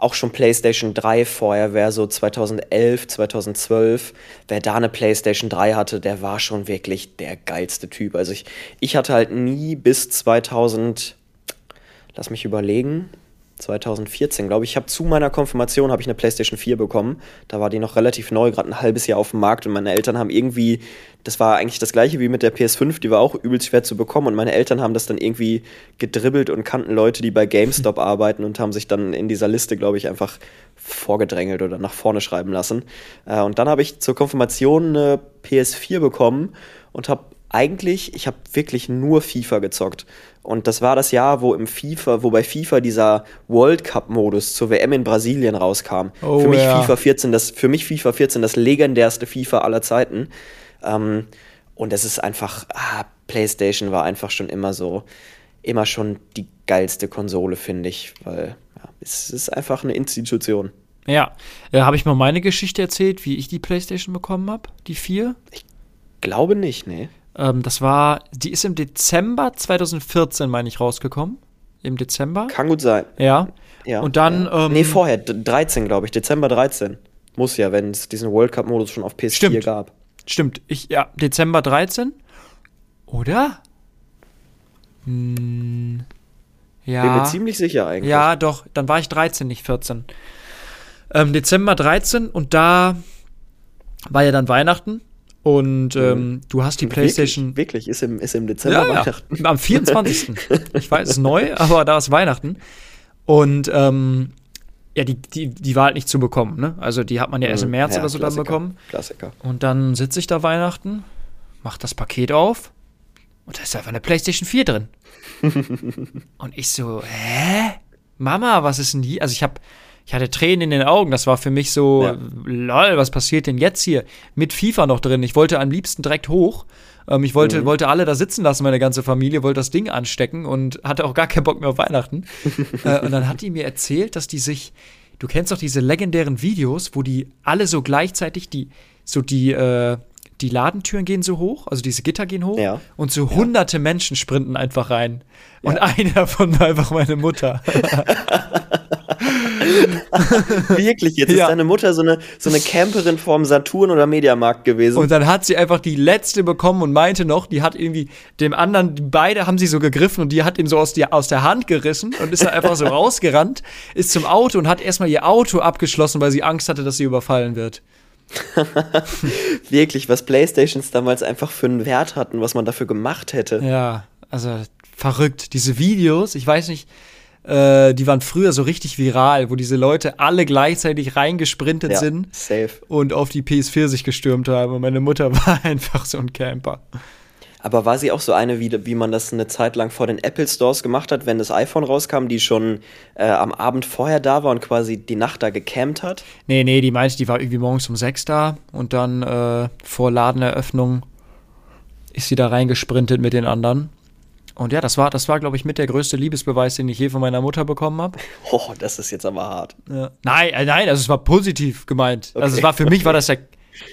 Speaker 2: auch schon PlayStation 3 vorher, wer so 2011, 2012, wer da eine PlayStation 3 hatte, der war schon wirklich der geilste Typ. Also ich, ich hatte halt nie bis 2000, lass mich überlegen, 2014, glaube ich, ich habe zu meiner Konfirmation habe ich eine PlayStation 4 bekommen. Da war die noch relativ neu, gerade ein halbes Jahr auf dem Markt und meine Eltern haben irgendwie, das war eigentlich das gleiche wie mit der PS5, die war auch übelst schwer zu bekommen und meine Eltern haben das dann irgendwie gedribbelt und kannten Leute, die bei GameStop *laughs* arbeiten und haben sich dann in dieser Liste, glaube ich, einfach vorgedrängelt oder nach vorne schreiben lassen. Äh, und dann habe ich zur Konfirmation eine PS4 bekommen und habe eigentlich, ich habe wirklich nur FIFA gezockt. Und das war das Jahr, wo im FIFA, wo bei FIFA dieser World Cup-Modus zur WM in Brasilien rauskam.
Speaker 1: Oh,
Speaker 2: für mich
Speaker 1: ja.
Speaker 2: FIFA 14, das, für mich FIFA 14 das legendärste FIFA aller Zeiten. Ähm, und es ist einfach, ah, PlayStation war einfach schon immer so, immer schon die geilste Konsole, finde ich, weil ja, es ist einfach eine Institution.
Speaker 1: Ja, äh, habe ich mal meine Geschichte erzählt, wie ich die Playstation bekommen habe, die 4?
Speaker 2: Glaube nicht, nee.
Speaker 1: Ähm, das war, die ist im Dezember 2014, meine ich, rausgekommen. Im Dezember.
Speaker 2: Kann gut sein.
Speaker 1: Ja.
Speaker 2: Ja,
Speaker 1: Und dann,
Speaker 2: Ja.
Speaker 1: ähm,
Speaker 2: nee, vorher, d- 13, glaube ich, Dezember 13. Muss ja, wenn es diesen World Cup-Modus schon auf PS4
Speaker 1: Stimmt.
Speaker 2: gab.
Speaker 1: Stimmt, ich, ja, Dezember 13. Oder? Hm, ja.
Speaker 2: Bin mir ziemlich sicher eigentlich.
Speaker 1: Ja, doch, dann war ich 13, nicht 14. Ähm, Dezember 13 und da war ja dann Weihnachten und ähm, du hast die Playstation.
Speaker 2: Wirklich, wirklich ist, im, ist im Dezember
Speaker 1: Ja,
Speaker 2: Weihnachten.
Speaker 1: ja, am 24. ich weiß, es ist neu, *laughs* aber da ist Weihnachten. Und ähm, ja, die, die, die war halt nicht zu bekommen, ne? Also die hat man ja erst im März
Speaker 2: Ja,
Speaker 1: oder so dann bekommen.
Speaker 2: Klassiker.
Speaker 1: Und dann sitze ich da Weihnachten, mach das Paket auf und da ist einfach eine PlayStation 4 drin. *laughs* und ich so, hä? Mama, was ist denn die? Also ich habe ich hatte Tränen in den Augen. Das war für mich so,
Speaker 2: Ja.
Speaker 1: lol, was passiert denn jetzt hier? Mit FIFA noch drin. Ich wollte am liebsten direkt hoch. Ähm, ich wollte, wollte alle da sitzen lassen, meine ganze Familie, wollte das Ding anstecken und hatte auch gar keinen Bock mehr auf Weihnachten. *laughs* äh, und dann hat die mir erzählt, dass die sich, du kennst doch diese legendären Videos, wo die alle so gleichzeitig die, so die, äh, die Ladentüren gehen so hoch, also diese Gitter gehen hoch
Speaker 2: Ja.
Speaker 1: und so hunderte Menschen sprinten einfach rein. Und *laughs* einer davon war einfach meine Mutter. *laughs* *laughs*
Speaker 2: Wirklich, jetzt
Speaker 1: Ja.
Speaker 2: ist deine Mutter so eine, so eine Camperin vorm Saturn oder Mediamarkt gewesen.
Speaker 1: Und dann hat sie einfach die letzte bekommen und meinte noch, die hat irgendwie dem anderen, die beide haben sie so gegriffen und die hat ihm so aus, die, aus der Hand gerissen und ist dann einfach so *laughs* rausgerannt, ist zum Auto und hat erstmal ihr Auto abgeschlossen, weil sie Angst hatte, dass sie überfallen wird. *laughs*
Speaker 2: Wirklich, was Playstations damals einfach für einen Wert hatten, was man dafür gemacht hätte.
Speaker 1: Ja, also verrückt. Diese Videos, ich weiß nicht, äh, die waren früher so richtig viral, wo diese Leute alle gleichzeitig reingesprintet
Speaker 2: Ja,
Speaker 1: sind
Speaker 2: safe.
Speaker 1: und auf die PS4 sich gestürmt haben. Und meine Mutter *laughs* war einfach so ein Camper.
Speaker 2: Aber war sie auch so eine, wie, wie man das eine Zeit lang vor den Apple Stores gemacht hat, wenn das iPhone rauskam, die schon äh, am Abend vorher da war und quasi die Nacht da gecampt hat?
Speaker 1: Nee, nee, die meinte, die war irgendwie morgens um sechs da und dann äh, vor Ladeneröffnung ist sie da reingesprintet mit den anderen. Und ja, das war, das war, glaube ich, mit der größte Liebesbeweis, den ich je von meiner Mutter bekommen habe. *laughs*
Speaker 2: Oh, das ist jetzt aber hart.
Speaker 1: Ja. Nein, äh, nein, also es war positiv gemeint. Also es
Speaker 2: Okay,
Speaker 1: war für mich war
Speaker 2: okay.
Speaker 1: das ja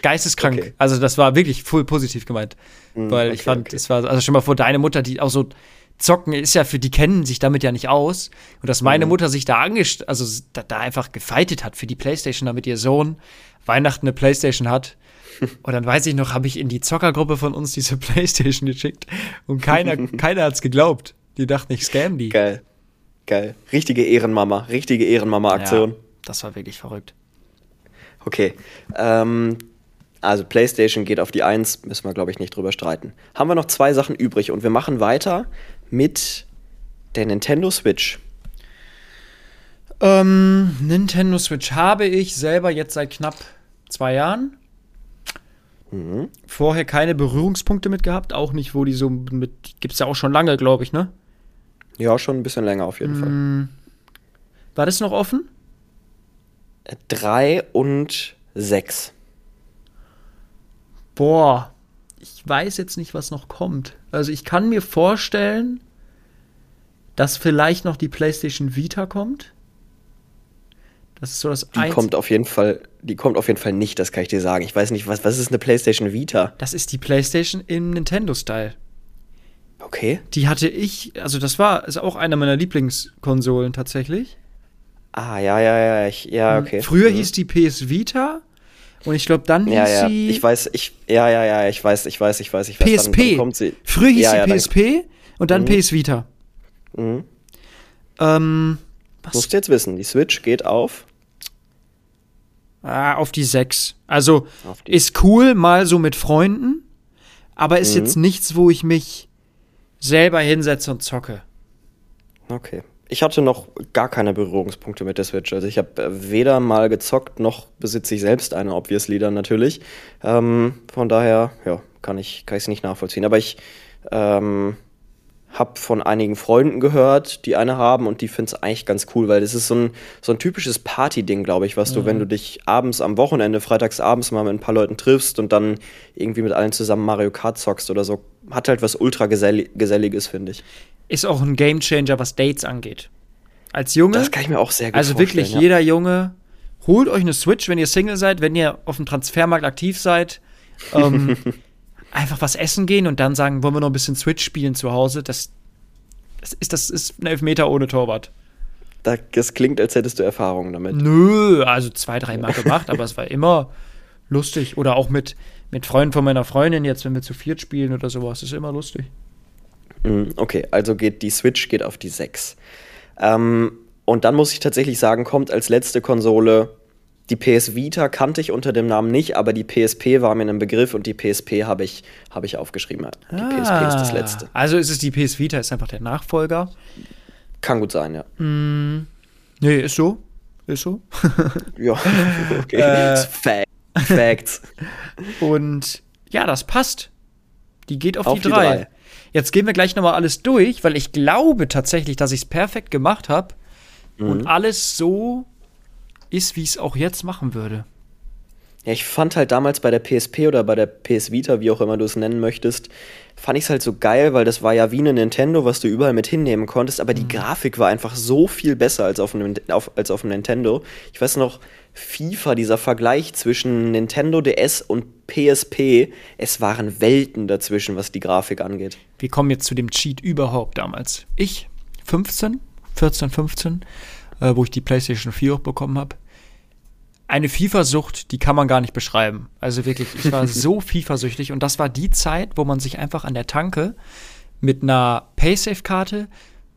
Speaker 1: geisteskrank.
Speaker 2: Okay.
Speaker 1: Also das war wirklich voll positiv gemeint. Weil ich
Speaker 2: okay,
Speaker 1: fand,
Speaker 2: okay.
Speaker 1: es war, also schon mal vor deine Mutter, die auch so zocken, ist ja für, die kennen sich damit ja nicht aus. Und dass meine Mutter sich da angest, also da, da einfach gefeitet hat für die Playstation, damit ihr Sohn Weihnachten eine Playstation hat. Und dann weiß ich noch, habe ich in die Zockergruppe von uns diese *laughs* Playstation geschickt und keiner, *laughs* keiner hat's geglaubt. Die dachten, ich scam die.
Speaker 2: Geil. Geil. Richtige Ehrenmama. Richtige Ehrenmama-Aktion.
Speaker 1: Ja, das war wirklich verrückt.
Speaker 2: Okay. Ähm, also PlayStation geht auf die 1, müssen wir, glaube ich, nicht drüber streiten. Haben wir noch zwei Sachen übrig und wir machen weiter mit der Nintendo Switch.
Speaker 1: Ähm, Nintendo Switch habe ich selber jetzt seit knapp zwei Jahren. Vorher keine Berührungspunkte mit gehabt, auch nicht, wo die so mit, gibt's ja auch schon lange, glaube ich, ne?
Speaker 2: Ja, schon ein bisschen länger auf jeden Fall.
Speaker 1: War das noch offen?
Speaker 2: Drei und sechs.
Speaker 1: Boah, ich weiß jetzt nicht, was noch kommt. Also ich kann mir vorstellen, dass vielleicht noch die PlayStation Vita kommt. Das ist so das
Speaker 2: Die
Speaker 1: Einz-
Speaker 2: kommt auf jeden Fall, die kommt auf jeden Fall nicht, das kann ich dir sagen. Ich weiß nicht, was, was ist eine PlayStation Vita?
Speaker 1: Das ist die PlayStation im Nintendo-Style.
Speaker 2: Okay.
Speaker 1: Die hatte ich, also das war, ist auch eine meiner Lieblingskonsolen tatsächlich.
Speaker 2: Ah, ja, ja, ja, ich, ja, okay.
Speaker 1: Früher
Speaker 2: Mhm.
Speaker 1: hieß die PS Vita und ich glaube dann hieß
Speaker 2: Ja, ja,
Speaker 1: sie
Speaker 2: ich weiß, ich, ja, ja, ja, ich weiß, ich weiß, ich weiß, ich weiß.
Speaker 1: PSP.
Speaker 2: dann kommt sie.
Speaker 1: Früher hieß
Speaker 2: Ja,
Speaker 1: sie
Speaker 2: ja, dann-
Speaker 1: PSP und dann PS Vita.
Speaker 2: Mhm.
Speaker 1: Ähm, was?
Speaker 2: Musst du jetzt wissen, die Switch geht auf.
Speaker 1: Ah, auf die 6. Also
Speaker 2: die-
Speaker 1: ist cool, mal so mit Freunden, aber ist
Speaker 2: Mhm.
Speaker 1: jetzt nichts, wo ich mich selber hinsetze und zocke.
Speaker 2: Okay. Ich hatte noch gar keine Berührungspunkte mit der Switch. Also ich habe äh, weder mal gezockt, noch besitze ich selbst eine, obviously dann natürlich. Ähm, von daher, ja, kann ich kann es nicht nachvollziehen. Aber ich ähm, habe von einigen Freunden gehört, die eine haben und die finden es eigentlich ganz cool, weil das ist so ein, so ein typisches Party-Ding, glaube ich, was du, wenn du dich abends am Wochenende, freitags abends mal mit ein paar Leuten triffst und dann irgendwie mit allen zusammen Mario Kart zockst oder so, hat halt was ultra geselli geselliges, finde ich.
Speaker 1: Ist auch ein Gamechanger, was Dates angeht. Als Junge,
Speaker 2: Das kann ich mir auch sehr gut
Speaker 1: also wirklich
Speaker 2: ja.
Speaker 1: jeder Junge, holt euch eine Switch, wenn ihr Single seid, wenn ihr auf dem Transfermarkt aktiv seid. Ähm, *laughs* einfach was essen gehen und dann sagen, wollen wir noch ein bisschen Switch spielen zu Hause. Das, das, ist, das ist ein Elfmeter ohne Torwart.
Speaker 2: Da- Das klingt, als hättest du Erfahrungen damit.
Speaker 1: Nö, also zwei, dreimal gemacht, aber es war immer lustig. Oder auch mit, mit Freunden von meiner Freundin jetzt, wenn wir zu viert spielen oder sowas, ist immer lustig.
Speaker 2: Mhm, Okay, also geht die Switch geht auf die 6. Ähm, und dann muss ich tatsächlich sagen, kommt als letzte Konsole die PS Vita kannte ich unter dem Namen nicht, aber die PSP war mir ein Begriff und die PSP habe ich, habe ich aufgeschrieben. Die PSP ist das letzte.
Speaker 1: Also ist es die PS Vita, ist einfach der Nachfolger.
Speaker 2: Kann gut sein, ja.
Speaker 1: Nee, ist so. Ist so. *laughs*
Speaker 2: Ja, okay. *laughs*
Speaker 1: Äh.
Speaker 2: Fact. Facts. *laughs*
Speaker 1: Und ja, das passt. Die geht auf,
Speaker 2: Auf
Speaker 1: die
Speaker 2: die
Speaker 1: 3.
Speaker 2: drei.
Speaker 1: Jetzt gehen wir gleich nochmal alles durch, weil ich glaube tatsächlich, dass ich es perfekt gemacht habe
Speaker 2: Mhm.
Speaker 1: und alles so ist, wie ich es auch jetzt machen würde.
Speaker 2: Ja, ich fand halt damals bei der PSP oder bei der PS Vita, wie auch immer du es nennen möchtest, fand ich es halt so geil, weil das war ja wie eine Nintendo, was du überall mit hinnehmen konntest, aber die
Speaker 1: Mhm.
Speaker 2: Grafik war einfach so viel besser als auf einem, auf, als auf dem Nintendo. Ich weiß noch, FIFA, dieser Vergleich zwischen Nintendo DS und PSP, es waren Welten dazwischen, was die Grafik angeht.
Speaker 1: Wir kommen jetzt zu dem Cheat überhaupt damals. Ich, 15, 14, 15, äh, wo ich die PlayStation 4 auch bekommen habe. Eine FIFA-Sucht, die kann man gar nicht beschreiben. Also wirklich, ich war *laughs* so FIFA-süchtig und das war die Zeit, wo man sich einfach an der Tanke mit einer Paysafe-Karte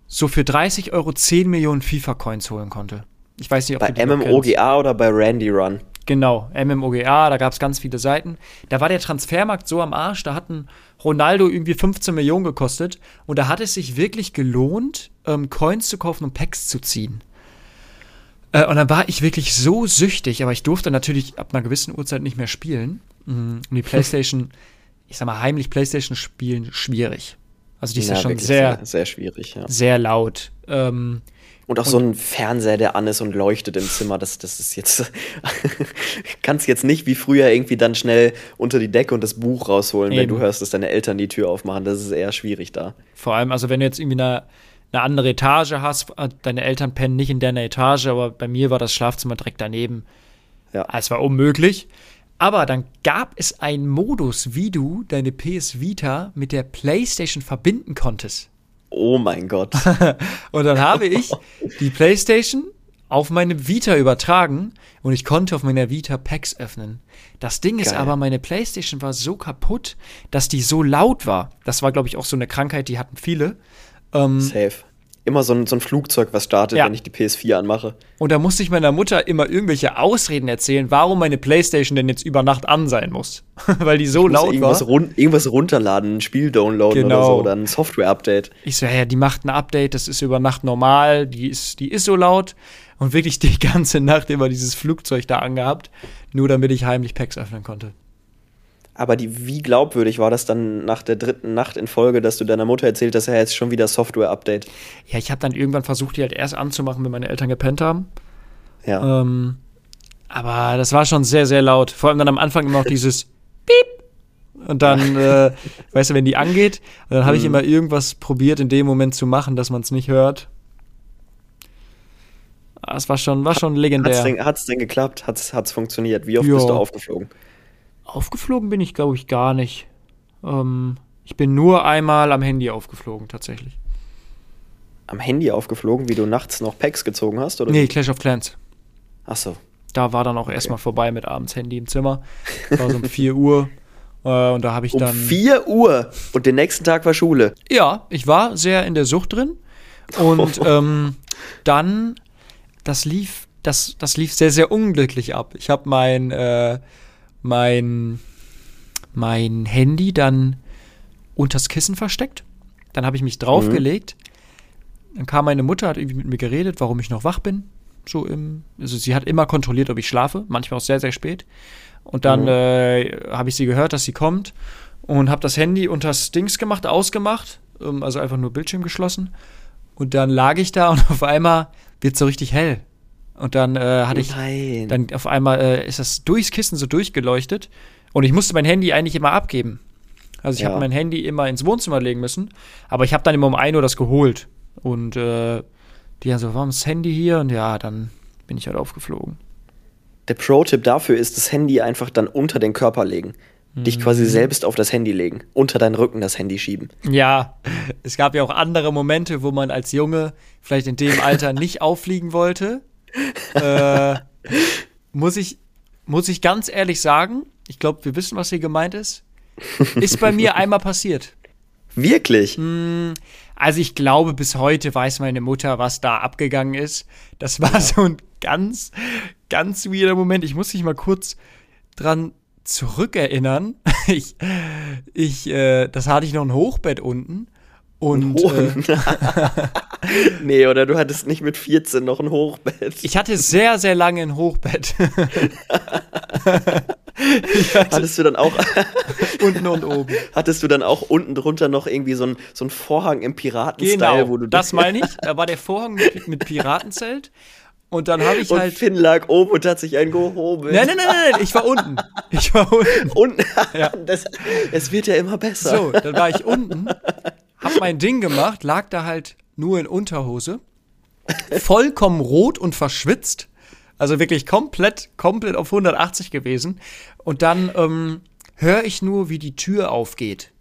Speaker 1: so für 30 Euro 10 Millionen FIFA-Coins holen konnte. Ich weiß nicht, ob
Speaker 2: Bei. MMOGA oder bei Randy Run.
Speaker 1: Genau, MMOGA, da gab es ganz viele Seiten. Da war der Transfermarkt so am Arsch, da hatten Ronaldo irgendwie 15 Millionen gekostet und da hat es sich wirklich gelohnt, ähm, Coins zu kaufen und Packs zu ziehen. Äh, und dann war ich wirklich so süchtig, aber ich durfte natürlich ab einer gewissen Uhrzeit nicht mehr spielen. Mhm. Und die Playstation, ich sag mal, heimlich Playstation spielen, schwierig. Also die ist ja, schon
Speaker 2: wirklich
Speaker 1: sehr,
Speaker 2: sehr, sehr schwierig, ja.
Speaker 1: sehr laut. Ähm,
Speaker 2: Und auch so ein Fernseher, der an ist und leuchtet im Zimmer, das, das ist jetzt. *laughs* kannst jetzt nicht wie früher irgendwie dann schnell unter die Decke und das Buch rausholen, wenn
Speaker 1: Eben.
Speaker 2: du hörst, dass deine Eltern die Tür aufmachen. Das ist eher schwierig da.
Speaker 1: Vor allem, also wenn du jetzt irgendwie eine, eine andere Etage hast, äh, deine Eltern pennen nicht in deiner Etage, aber bei mir war das Schlafzimmer direkt daneben.
Speaker 2: Ja.
Speaker 1: Es war unmöglich. Aber dann gab es einen Modus, wie du deine PS Vita mit der PlayStation verbinden konntest.
Speaker 2: Oh mein Gott. *laughs*
Speaker 1: Und dann habe ich die PlayStation auf meine Vita übertragen und ich konnte auf meiner Vita Packs öffnen. Das Ding ist
Speaker 2: Geil.
Speaker 1: aber, meine PlayStation war so kaputt, dass die so laut war. Das war, glaube ich, auch so eine Krankheit, die hatten viele. Ähm,
Speaker 2: Safe. Immer so ein, so ein Flugzeug, was startet,
Speaker 1: Ja.
Speaker 2: wenn ich die PS4 anmache.
Speaker 1: Und da musste ich meiner Mutter immer irgendwelche Ausreden erzählen, warum meine Playstation denn jetzt über Nacht an sein muss. *laughs* Weil die so laut
Speaker 2: irgendwas,
Speaker 1: war.
Speaker 2: run irgendwas runterladen, ein Spiel downloaden oder
Speaker 1: Genau.
Speaker 2: so, oder ein Software-Update.
Speaker 1: Ich so, ja, die macht ein Update, das ist über Nacht normal, die ist, die ist so laut. Und wirklich die *laughs* ganze Nacht immer dieses Flugzeug da angehabt, nur damit ich heimlich Packs öffnen konnte.
Speaker 2: Aber die, wie glaubwürdig war das dann nach der dritten Nacht in Folge, dass du deiner Mutter erzählt hast, ja, jetzt schon wieder Software-Update?
Speaker 1: Ja, ich habe dann irgendwann versucht, die halt erst anzumachen, wenn meine Eltern gepennt haben.
Speaker 2: Ja.
Speaker 1: Ähm, aber das war schon sehr, sehr laut. Vor allem dann am Anfang immer noch dieses *laughs* Piep. Und dann, äh, weißt du, wenn die angeht, und dann habe ich immer irgendwas probiert, in dem Moment zu machen, dass man es nicht hört. Ah, Es war schon, war schon
Speaker 2: Hat's
Speaker 1: legendär.
Speaker 2: denn, hat's denn geklappt? Hat's, hat's funktioniert? Wie oft
Speaker 1: Ja.
Speaker 2: bist du aufgeflogen?
Speaker 1: Aufgeflogen bin ich, glaube ich, gar nicht. Ähm, ich bin nur einmal am Handy aufgeflogen, tatsächlich.
Speaker 2: Am Handy aufgeflogen, wie du nachts noch Packs gezogen hast? Oder?
Speaker 1: Nee, Clash of Clans.
Speaker 2: Ach so.
Speaker 1: Da war dann auch erstmal vorbei mit abends Handy im Zimmer. *laughs* War so um 4 Uhr. Äh, und da habe ich
Speaker 2: Um
Speaker 1: dann.
Speaker 2: 4 Uhr und den nächsten Tag war Schule.
Speaker 1: Ja, ich war sehr in der Sucht drin. Und ähm, dann, das lief, das, das lief sehr, sehr unglücklich ab. Ich habe mein, äh, mein, mein Handy dann unters Kissen versteckt. Dann habe ich mich draufgelegt. Dann kam meine Mutter, hat irgendwie mit mir geredet, warum ich noch wach bin. So im, also sie hat immer kontrolliert, ob ich schlafe, manchmal auch sehr, sehr spät. Und dann
Speaker 2: Mhm.
Speaker 1: äh, habe ich sie gehört, dass sie kommt und habe das Handy unters Dings gemacht, ausgemacht, ähm, also einfach nur Bildschirm geschlossen. Und dann lag ich da und *laughs* auf einmal wird so richtig hell. Und dann äh, hatte ich,
Speaker 2: Nein.
Speaker 1: dann auf einmal äh, ist das durchs Kissen so durchgeleuchtet und ich musste mein Handy eigentlich immer abgeben. Also ich
Speaker 2: Ja.
Speaker 1: habe mein Handy immer ins Wohnzimmer legen müssen, aber ich habe dann immer um 1 Uhr das geholt. Und äh, die haben so, warum ist das Handy hier? Und ja, dann bin ich halt aufgeflogen.
Speaker 2: Der Pro-Tipp dafür ist, das Handy einfach dann unter den Körper legen. Dich
Speaker 1: Mhm.
Speaker 2: quasi selbst auf das Handy legen. Unter deinen Rücken das Handy schieben.
Speaker 1: Ja, es gab ja auch andere Momente, wo man als Junge vielleicht in dem Alter nicht auffliegen wollte. Äh, muss, ich, muss ich ganz ehrlich sagen, ich glaube, wir wissen, was hier gemeint ist. Ist bei mir einmal passiert.
Speaker 2: Wirklich?
Speaker 1: Hm. Also ich glaube, bis heute weiß meine Mutter, was da abgegangen ist. Das war so ein ganz, ganz weirder Moment. Ich muss mich mal kurz dran zurückerinnern. *laughs* Ich, ich, äh, das hatte ich noch ein Hochbett unten. Und
Speaker 2: Oh,
Speaker 1: äh, *laughs*
Speaker 2: nee, oder du hattest nicht mit 14 noch ein Hochbett.
Speaker 1: ich hatte sehr, sehr lange ein Hochbett. hatte *laughs*
Speaker 2: hattest du dann auch, *laughs*
Speaker 1: unten und oben.
Speaker 2: hattest du dann auch unten drunter noch irgendwie so ein, so ein Vorhang im Piraten-Style,
Speaker 1: Genau,
Speaker 2: wo du
Speaker 1: das meine ich. Da war der Vorhang mit, mit Piratenzelt Und dann habe ich
Speaker 2: und
Speaker 1: halt.
Speaker 2: Finn lag oben und hat sich einen gehoben.
Speaker 1: Nein, nein, nein, nein, nein, ich war unten. Ich war unten.
Speaker 2: Und
Speaker 1: Ja.
Speaker 2: das, es wird ja immer besser.
Speaker 1: So, dann war ich unten, hab mein Ding gemacht, lag da halt nur in Unterhose, vollkommen rot und verschwitzt, also wirklich komplett, komplett auf 180 gewesen. Und dann ähm, höre ich nur, wie die Tür aufgeht,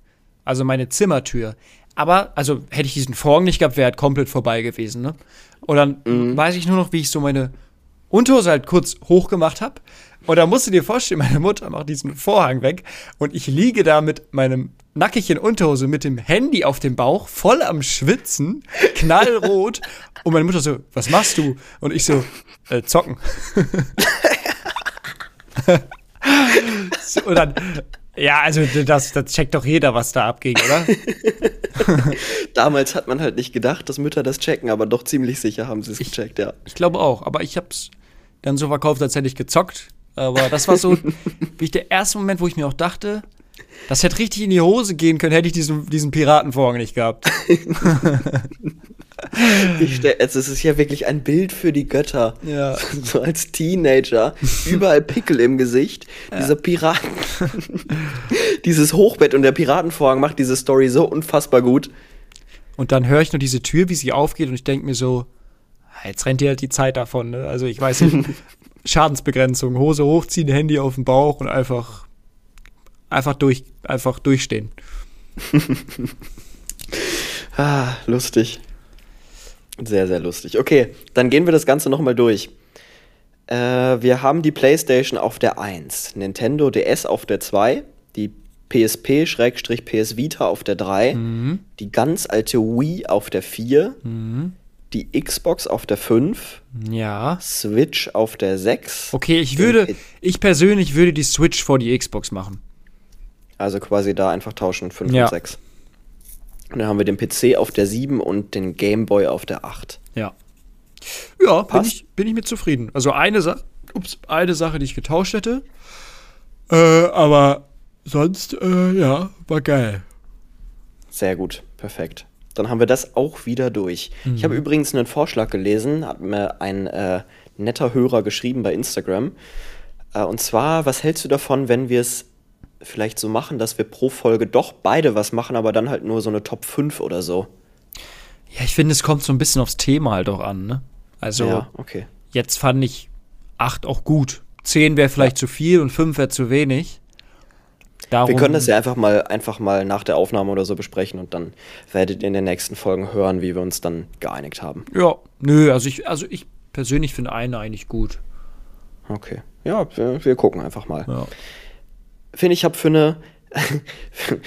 Speaker 1: also meine Zimmertür. Aber, also hätte ich diesen Vorhang nicht gehabt, wäre halt komplett vorbei gewesen, ne? Und dann weiß ich nur noch, wie ich so meine Unterhose halt kurz hochgemacht habe. Und da musst du dir vorstellen, meine Mutter macht diesen Vorhang weg und ich liege da mit meinem nackigen Unterhose mit dem Handy auf dem Bauch, voll am Schwitzen, knallrot. Und meine Mutter so, was machst du? Und ich so, äh, zocken. so, und dann, ja, also das, das checkt doch jeder, was da abging, oder? *laughs*
Speaker 2: Damals hat man halt nicht gedacht, dass Mütter das checken, aber doch ziemlich sicher haben sie es gecheckt, ja.
Speaker 1: Ich glaube auch, aber ich hab's dann so verkauft, als hätte ich gezockt. Aber das war so *laughs* wie ich der erste Moment, wo ich mir auch dachte, das hätte richtig in die Hose gehen können, hätte ich diesen, diesen Piratenvorhang nicht gehabt. *laughs*
Speaker 2: Ich stell, also es ist ja wirklich ein Bild für die Götter.
Speaker 1: Ja. *laughs*
Speaker 2: So als Teenager, überall Pickel im Gesicht, dieser Piraten. *laughs* Dieses Hochbett und der Piratenvorhang macht diese Story so unfassbar gut.
Speaker 1: Und dann höre ich nur diese Tür, wie sie aufgeht, und ich denke mir so, "Ah, jetzt rennt dir halt die Zeit davon. Ne? Also ich weiß nicht, Schadensbegrenzung, Hose hochziehen, Handy auf den Bauch und einfach, einfach durch, einfach durchstehen. *laughs*
Speaker 2: Ah, lustig. Sehr, sehr lustig. Okay, dann gehen wir das Ganze nochmal durch. Äh, wir haben die PlayStation auf der 1, Nintendo DS auf der 2, die PSP-PS Vita auf der 3, die ganz alte Wii auf der 4, die Xbox auf der 5,
Speaker 1: Ja.
Speaker 2: Switch auf der 6.
Speaker 1: Okay, ich würde, ich persönlich würde die Switch vor die Xbox machen.
Speaker 2: Also quasi da einfach tauschen, 5
Speaker 1: Ja.
Speaker 2: und 6. Und dann haben wir den PC auf der 7 und den Game Boy auf der 8.
Speaker 1: Ja. Ja, bin
Speaker 2: Passt.
Speaker 1: ich, bin ich mit zufrieden. Also eine Sache, ups, eine Sache, die ich getauscht hätte. Äh, aber sonst, äh, ja, war geil.
Speaker 2: Sehr gut, perfekt. Dann haben wir das auch wieder durch. Ich habe übrigens einen Vorschlag gelesen, hat mir ein äh, netter Hörer geschrieben bei Instagram. Äh, und zwar, was hältst du davon, wenn wir es vielleicht so machen, dass wir pro Folge doch beide was machen, aber dann halt nur so eine Top 5 oder so?
Speaker 1: Ja, ich finde, es kommt so ein bisschen aufs Thema halt auch an, ne? Also,
Speaker 2: Ja, okay.
Speaker 1: jetzt fand ich acht auch gut. Zehn wäre vielleicht zu viel und fünf wäre zu wenig. Darum,
Speaker 2: Wir können das ja einfach mal, einfach mal nach der Aufnahme oder so besprechen und dann werdet ihr in den nächsten Folgen hören, wie wir uns dann geeinigt haben.
Speaker 1: Ja, nö, also ich, also ich persönlich finde eine eigentlich gut.
Speaker 2: Okay. Ja, wir, wir gucken einfach mal.
Speaker 1: Ja.
Speaker 2: Finde ich, habe für eine. *laughs*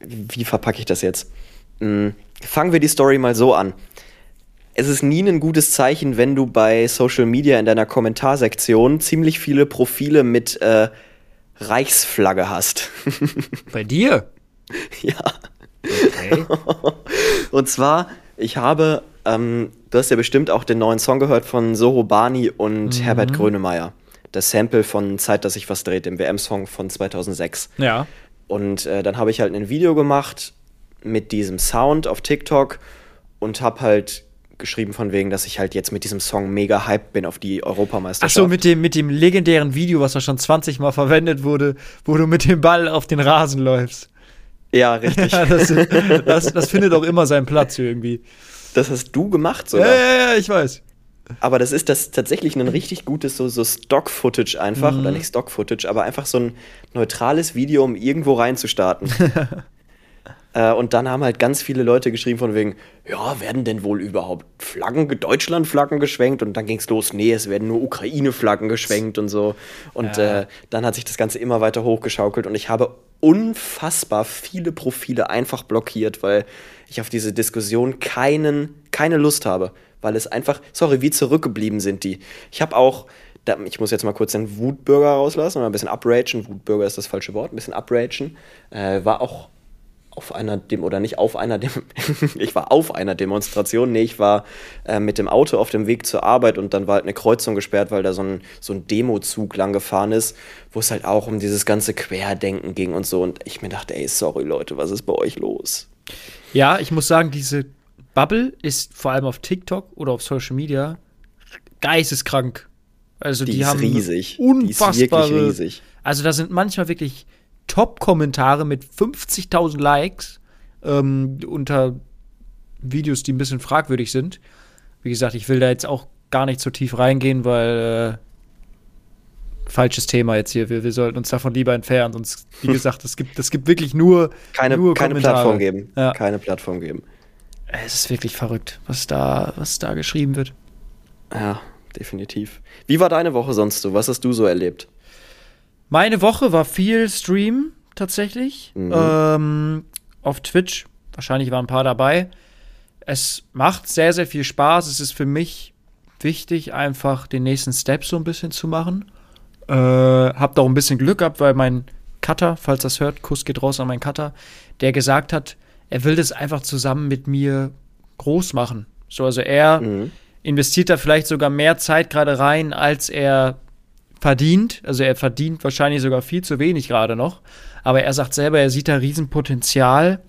Speaker 2: Wie verpacke ich das jetzt? Hm, Fangen wir die Story mal so an. Es ist nie ein gutes Zeichen, wenn du bei Social Media in deiner Kommentarsektion ziemlich viele Profile mit äh, Reichsflagge hast. *laughs*
Speaker 1: Bei dir?
Speaker 2: ja.
Speaker 1: Okay. *laughs*
Speaker 2: Und zwar, ich habe, ähm, du hast ja bestimmt auch den neuen Song gehört von Soho Bani und Herbert Grönemeyer. Das Sample von Zeit, dass sich was dreht, dem WM-Song von 2006.
Speaker 1: ja.
Speaker 2: Und äh, dann habe ich halt ein Video gemacht mit diesem Sound auf TikTok und habe halt geschrieben von wegen, dass ich halt jetzt mit diesem Song mega hyped bin auf die
Speaker 1: Ach
Speaker 2: Europameisterschaft.
Speaker 1: so, mit dem, mit dem legendären Video, was da schon 20 Mal verwendet wurde, wo du mit dem Ball auf den Rasen läufst.
Speaker 2: ja, richtig. *laughs*
Speaker 1: Ja, das, das, das findet auch immer seinen Platz irgendwie.
Speaker 2: Das hast du gemacht
Speaker 1: Ja,
Speaker 2: sogar.
Speaker 1: ja, ja, ich weiß.
Speaker 2: Aber das ist das tatsächlich ein richtig gutes so, so Stock-Footage einfach.
Speaker 1: Mhm.
Speaker 2: Oder nicht Stock-Footage, aber einfach so ein neutrales Video, um irgendwo reinzustarten. *laughs* äh, und dann haben halt ganz viele Leute geschrieben von wegen, ja, werden denn wohl überhaupt Flaggen, Deutschland-Flaggen geschwenkt? Und dann ging es los, nee, es werden nur Ukraine-Flaggen geschwenkt und so. Und
Speaker 1: Ja.
Speaker 2: äh, dann hat sich das Ganze immer weiter hochgeschaukelt und ich habe unfassbar viele Profile einfach blockiert, weil ich auf diese Diskussion keinen, keine Lust habe. Weil es einfach, sorry, wie zurückgeblieben sind die. Ich habe auch, ich muss jetzt mal kurz den Wutbürger rauslassen oder ein bisschen upragen. Wutbürger ist das falsche Wort, ein bisschen upragen. Äh, war auch auf einer dem oder nicht auf einer dem *laughs* ich war auf einer Demonstration nee ich war äh, mit dem Auto auf dem Weg zur Arbeit und dann war halt eine Kreuzung gesperrt weil da so ein so ein Demozug lang gefahren ist wo es halt auch um dieses ganze Querdenken ging und so und ich mir dachte ey sorry Leute was ist bei euch los
Speaker 1: Ja, ich muss sagen, diese Bubble ist vor allem auf TikTok oder auf Social Media geisteskrank. Also die,
Speaker 2: Die, ist
Speaker 1: haben
Speaker 2: riesig.
Speaker 1: unfassbare.
Speaker 2: Die ist wirklich riesig.
Speaker 1: Also da sind manchmal wirklich Top-Kommentare mit 50.000 Likes ähm, unter Videos, die ein bisschen fragwürdig sind. Wie gesagt, ich will da jetzt auch gar nicht so tief reingehen, weil äh, falsches Thema jetzt hier. Wir, wir sollten uns davon lieber entfernen. Sonst, wie *laughs* gesagt, es gibt, es gibt wirklich nur
Speaker 2: Keine,
Speaker 1: nur
Speaker 2: keine
Speaker 1: Kommentare.
Speaker 2: Plattform geben.
Speaker 1: Ja.
Speaker 2: Keine Plattform geben.
Speaker 1: Es ist wirklich verrückt, was da, was da geschrieben wird.
Speaker 2: Ja, definitiv. Wie war deine Woche sonst so? Was hast du so erlebt?
Speaker 1: Meine Woche war viel Stream tatsächlich.
Speaker 2: Mhm.
Speaker 1: Ähm, auf Twitch. Wahrscheinlich waren ein paar dabei. Es macht sehr, sehr viel Spaß. Es ist für mich wichtig, einfach den nächsten Step so ein bisschen zu machen. Äh, hab da auch ein bisschen Glück gehabt, weil mein Cutter, falls das hört, Kuss geht raus an meinen Cutter, der gesagt hat, er will das einfach zusammen mit mir groß machen. So, also er
Speaker 2: Mhm.
Speaker 1: investiert da vielleicht sogar mehr Zeit gerade rein, als er verdient. Also er verdient wahrscheinlich sogar viel zu wenig gerade noch. Aber er sagt selber, er sieht da Riesenpotenzial.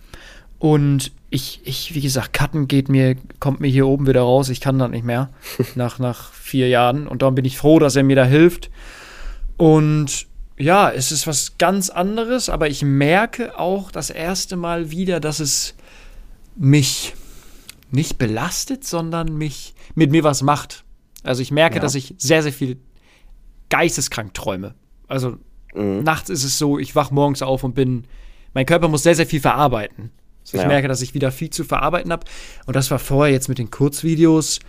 Speaker 1: Und ich, ich, wie gesagt, Cutten geht mir, kommt mir hier oben wieder raus. Ich kann das nicht mehr *laughs* nach, nach vier Jahren. Und darum bin ich froh, dass er mir da hilft. Und ja, es ist was ganz anderes, aber ich merke auch das erste Mal wieder, dass es mich nicht belastet, sondern mich mit mir was macht. Also ich merke,
Speaker 2: Ja.
Speaker 1: dass ich sehr, sehr viel geisteskrank träume. Also
Speaker 2: Mhm.
Speaker 1: nachts ist es so, ich wach morgens auf und bin, mein Körper muss sehr, sehr viel verarbeiten. So, ich
Speaker 2: Ja.
Speaker 1: merke, dass ich wieder viel zu verarbeiten habe. Und das war vorher jetzt mit den Kurzvideos,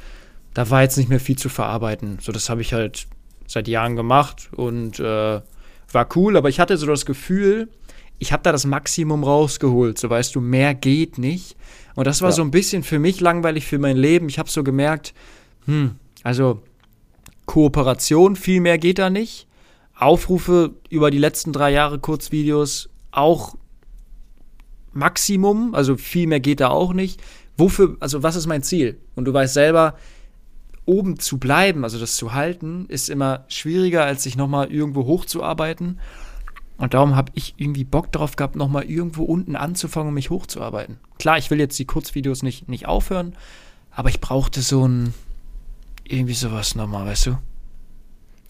Speaker 1: da war jetzt nicht mehr viel zu verarbeiten. So, das habe ich halt seit Jahren gemacht und äh, war cool, aber ich hatte so das Gefühl, ich habe da das Maximum rausgeholt. So weißt du, mehr geht nicht. Und das war
Speaker 2: Ja.
Speaker 1: so ein bisschen für mich langweilig für mein Leben. Ich habe so gemerkt, hm, also Kooperation, viel mehr geht da nicht. Aufrufe über die letzten drei Jahre Kurzvideos auch Maximum, also viel mehr geht da auch nicht. Wofür, also was ist mein Ziel? Und du weißt selber, oben zu bleiben, also das zu halten, ist immer schwieriger, als sich nochmal irgendwo hochzuarbeiten. Und darum habe ich irgendwie Bock drauf gehabt, nochmal irgendwo unten anzufangen und mich hochzuarbeiten. Klar, ich will jetzt die Kurzvideos nicht, nicht aufhören, aber ich brauchte so ein, irgendwie sowas nochmal, weißt du?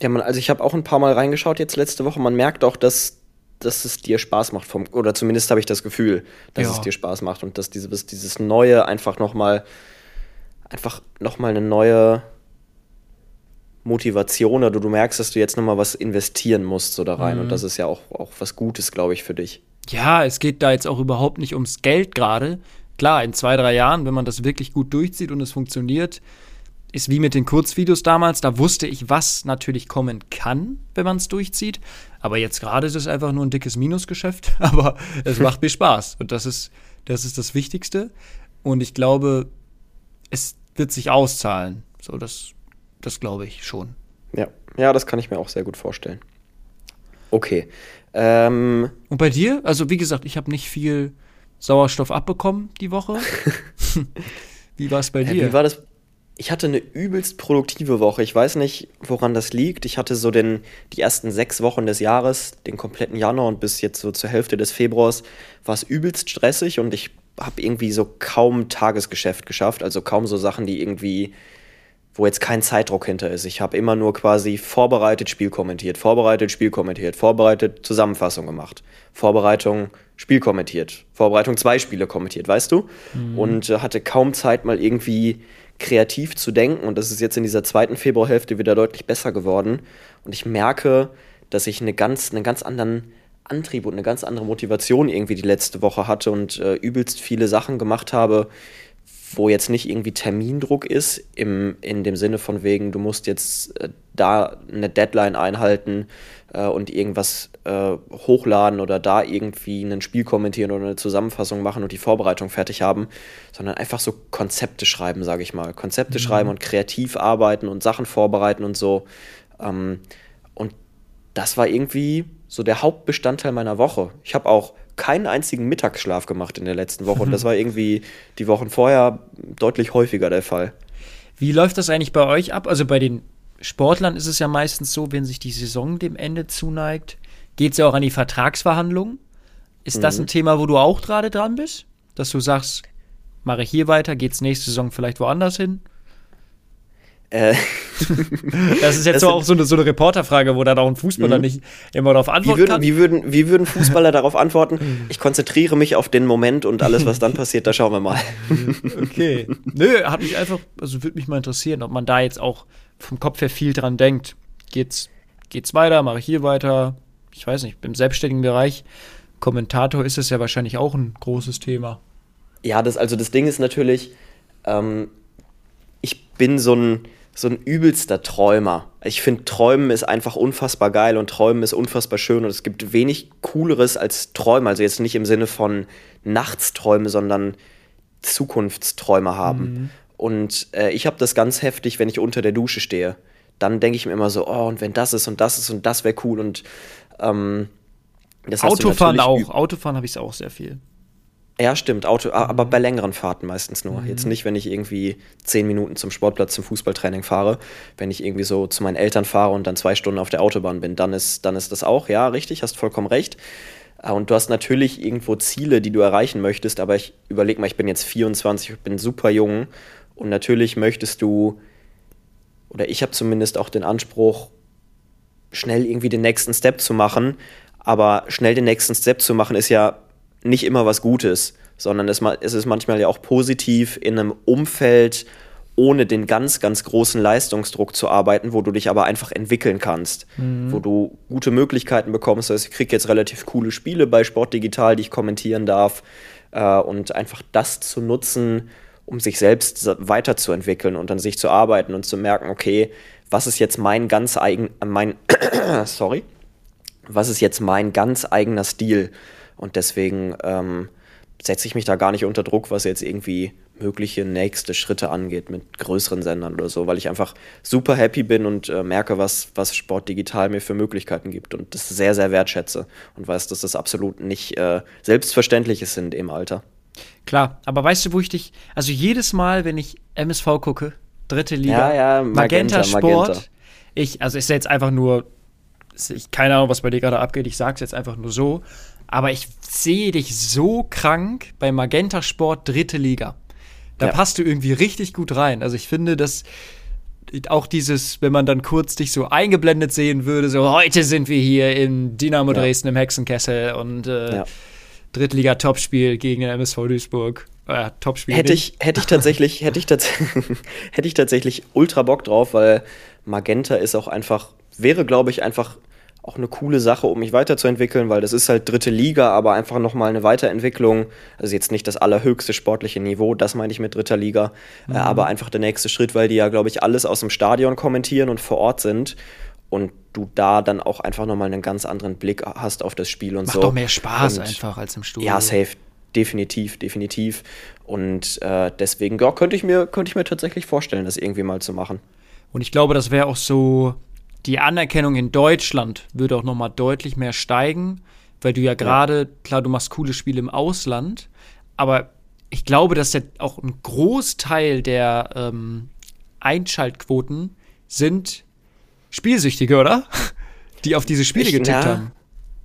Speaker 2: Ja, man, also ich habe auch ein paar Mal reingeschaut jetzt letzte Woche. Man merkt auch, dass, dass es dir Spaß macht, vom, oder zumindest habe ich das Gefühl, dass
Speaker 1: Ja.
Speaker 2: es dir Spaß macht und dass dieses, dieses Neue einfach nochmal, einfach nochmal eine neue Motivation oder du merkst, dass du jetzt nochmal was investieren musst so da rein und das ist ja auch, auch was Gutes, glaube ich, für dich.
Speaker 1: Ja, es geht da jetzt auch überhaupt nicht ums Geld gerade. Klar, in zwei, drei Jahren, wenn man das wirklich gut durchzieht und es funktioniert, ist wie mit den Kurzvideos damals, da wusste ich, was natürlich kommen kann, wenn man es durchzieht. Aber jetzt gerade ist es einfach nur ein dickes Minusgeschäft, *laughs* aber es macht mir Spaß. Und das ist, das ist das Wichtigste. Und ich glaube, es wird sich auszahlen. So, das, das glaube ich schon.
Speaker 2: Ja, ja, das kann ich mir auch sehr gut vorstellen. Okay. Ähm,
Speaker 1: Und bei dir? Also, wie gesagt, ich habe nicht viel Sauerstoff abbekommen die Woche. *laughs* wie war es bei
Speaker 2: Ja,
Speaker 1: dir?
Speaker 2: Wie war das? Ich hatte eine übelst produktive Woche. Ich weiß nicht, woran das liegt. Ich hatte so den, die ersten sechs Wochen des Jahres, den kompletten Januar und bis jetzt so zur Hälfte des Februars, war es übelst stressig und ich habe irgendwie so kaum Tagesgeschäft geschafft. Also kaum so Sachen, die irgendwie, wo jetzt kein Zeitdruck hinter ist. Ich habe immer nur quasi vorbereitet, Spiel kommentiert, vorbereitet, Spiel kommentiert, vorbereitet, Zusammenfassung gemacht, Vorbereitung, Spiel kommentiert, Vorbereitung, zwei Spiele kommentiert, weißt du? Und äh, hatte kaum Zeit, mal irgendwie kreativ zu denken. Und das ist jetzt in dieser zweiten Februarhälfte wieder deutlich besser geworden. Und ich merke, dass ich eine ganz, einen ganz anderen Antrieb und eine ganz andere Motivation irgendwie die letzte Woche hatte und äh, übelst viele Sachen gemacht habe, wo jetzt nicht irgendwie Termindruck ist, im, in dem Sinne von wegen, du musst jetzt äh, da eine Deadline einhalten äh, und irgendwas äh, hochladen oder da irgendwie ein Spiel kommentieren oder eine Zusammenfassung machen und die Vorbereitung fertig haben, sondern einfach so Konzepte schreiben, sage ich mal. Konzepte schreiben und kreativ arbeiten und Sachen vorbereiten und so. Ähm, und das war irgendwie so der Hauptbestandteil meiner Woche. Ich habe auch keinen einzigen Mittagsschlaf gemacht in der letzten Woche und das *laughs* war irgendwie die Wochen vorher deutlich häufiger der Fall.
Speaker 1: Wie läuft das eigentlich bei euch ab? Also bei den Sportlern ist es ja meistens so, wenn sich die Saison dem Ende zuneigt, geht es ja auch an die Vertragsverhandlungen. Ist das ein Thema, wo du auch gerade dran bist? Dass du sagst, mache ich hier weiter, geht's nächste Saison vielleicht woanders hin?
Speaker 2: Äh, *laughs*
Speaker 1: das ist jetzt
Speaker 2: Das
Speaker 1: so auch so eine, so eine Reporterfrage, wo dann auch ein Fußballer
Speaker 2: Mhm.
Speaker 1: nicht immer darauf
Speaker 2: wie,
Speaker 1: antworten
Speaker 2: würden,
Speaker 1: kann.
Speaker 2: wie, würden, wie würden Fußballer *laughs* darauf antworten? Ich konzentriere mich auf den Moment und alles, was dann passiert, da schauen wir mal. *laughs*
Speaker 1: Okay. Nö, hat mich einfach, also würde mich mal interessieren, ob man da jetzt auch vom Kopf her viel dran denkt. Geht's, geht's weiter, mache ich hier weiter? Ich weiß nicht, im selbstständigen Bereich, Kommentator ist es ja wahrscheinlich auch ein großes Thema.
Speaker 2: Ja, das, also das Ding ist natürlich, ähm, ich bin so ein, so ein übelster Träumer. Ich finde, Träumen ist einfach unfassbar geil und Träumen ist unfassbar schön und es gibt wenig Cooleres als Träumen. Also jetzt nicht im Sinne von Nachtsträume, sondern Zukunftsträume haben. Und äh, ich habe das ganz heftig, wenn ich unter der Dusche stehe. Dann denke ich mir immer so, oh, und wenn das ist und das ist und das wäre cool und ähm, das
Speaker 1: Autofahren auch. Autofahren habe ich auch sehr viel.
Speaker 2: ja, stimmt, Auto, a-
Speaker 1: Mhm.
Speaker 2: aber bei längeren Fahrten meistens nur. Jetzt nicht, wenn ich irgendwie zehn Minuten zum Sportplatz zum Fußballtraining fahre. Wenn ich irgendwie so zu meinen Eltern fahre und dann zwei Stunden auf der Autobahn bin, dann ist, dann ist das auch, ja, richtig, hast vollkommen recht. Äh, Und du hast natürlich irgendwo Ziele, die du erreichen möchtest, aber ich überleg mal, ich bin jetzt 24, ich bin super jung und natürlich möchtest du, oder ich habe zumindest auch den Anspruch, schnell irgendwie den nächsten Step zu machen. Aber schnell den nächsten Step zu machen, ist ja nicht immer was Gutes, sondern es, ist manchmal ja auch positiv in einem Umfeld ohne den ganz, ganz großen Leistungsdruck zu arbeiten, wo du dich aber einfach entwickeln kannst, wo du gute Möglichkeiten bekommst. Also ich kriege jetzt relativ coole Spiele bei Sport Digital, die ich kommentieren darf äh, und einfach das zu nutzen, um sich selbst weiterzuentwickeln und an sich zu arbeiten und zu merken, okay, was ist jetzt mein ganz eigen, äh, mein, *clears throat* sorry, was ist jetzt mein ganz eigener Stil? Und deswegen ähm, setze ich mich da gar nicht unter Druck, was jetzt irgendwie mögliche nächste Schritte angeht mit größeren Sendern oder so, weil ich einfach super happy bin und äh, merke, was, was Sport digital mir für Möglichkeiten gibt und das sehr, sehr wertschätze und weiß, dass das absolut nicht äh, selbstverständlich ist in dem Alter.
Speaker 1: Klar, aber weißt du, wo ich dich, also jedes Mal, wenn ich MSV gucke, dritte Liga,
Speaker 2: Ja, ja, Magenta,
Speaker 1: Magenta Sport,
Speaker 2: Magenta.
Speaker 1: ich, also ist jetzt einfach nur, ich keine Ahnung, was bei dir gerade abgeht, ich sag's jetzt einfach nur so, aber ich sehe dich so krank bei Magenta Sport dritte Liga. Da
Speaker 2: Ja.
Speaker 1: passt du irgendwie richtig gut rein. Also ich finde, dass auch dieses, wenn man dann kurz dich so eingeblendet sehen würde, so heute sind wir hier in Dynamo
Speaker 2: Ja.
Speaker 1: Dresden im Hexenkessel und äh,
Speaker 2: Ja.
Speaker 1: Drittliga-Topspiel gegen den MSV Duisburg. Äh, Topspiel.
Speaker 2: Hätte
Speaker 1: nicht.
Speaker 2: ich, hätte ich tatsächlich, hätte ich, tats *laughs* hätte ich tatsächlich ultra Bock drauf, weil Magenta ist auch einfach, wäre, glaube ich, einfach auch eine coole Sache, um mich weiterzuentwickeln, weil das ist halt dritte Liga, aber einfach nochmal eine Weiterentwicklung. Also jetzt nicht das allerhöchste sportliche Niveau, das meine ich mit dritter Liga, äh, aber einfach der nächste Schritt, weil die ja, glaube ich, alles aus dem Stadion kommentieren und vor Ort sind und du da dann auch einfach nochmal einen ganz anderen Blick hast auf das Spiel und
Speaker 1: Macht
Speaker 2: so.
Speaker 1: doch mehr Spaß
Speaker 2: Und-
Speaker 1: einfach als im Studio.
Speaker 2: ja, safe. Definitiv, definitiv. Und äh, deswegen ja, könnte ich, mir, könnte ich mir tatsächlich vorstellen, das irgendwie mal zu machen.
Speaker 1: Und ich glaube, das wäre auch so, die Anerkennung in Deutschland würde auch nochmal deutlich mehr steigen, weil du ja gerade, klar, du machst coole Spiele im Ausland, aber ich glaube, dass ja auch ein Großteil der ähm, Einschaltquoten sind Spielsüchtige, oder? Die auf diese Spiele
Speaker 2: Ich-
Speaker 1: getippt
Speaker 2: ja,
Speaker 1: haben.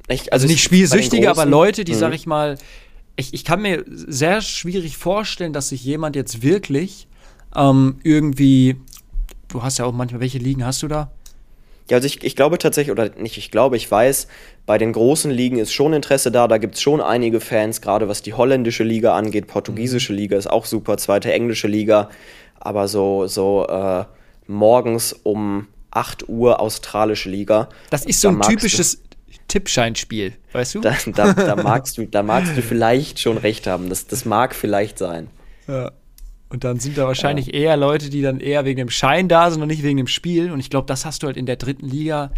Speaker 2: Ich,
Speaker 1: Also nicht
Speaker 2: bei den
Speaker 1: Spielsüchtige, aber Leute, die,
Speaker 2: Mhm.
Speaker 1: sag ich mal, ich, ich kann mir sehr schwierig vorstellen, dass sich jemand jetzt wirklich ähm, irgendwie, du hast ja auch manchmal, welche Ligen hast du da?
Speaker 2: Ja, also ich, ich glaube tatsächlich, oder nicht, ich glaube, ich weiß, bei den großen Ligen ist schon Interesse da. Da gibt es schon einige Fans, gerade was die holländische Liga angeht. Portugiesische Liga ist auch super, zweite englische Liga. Aber so, so äh, morgens um 8 Uhr australische Liga.
Speaker 1: Das ist so
Speaker 2: da
Speaker 1: ein typisches Tippscheinspiel, weißt du?
Speaker 2: Da, da, da, *laughs* magst du, da magst du vielleicht schon recht haben. Das, das mag vielleicht sein.
Speaker 1: Ja. Und dann sind da wahrscheinlich eher Leute, die dann eher wegen dem Schein da sind und nicht wegen dem Spiel. Und ich glaube, das hast du halt in der dritten Liga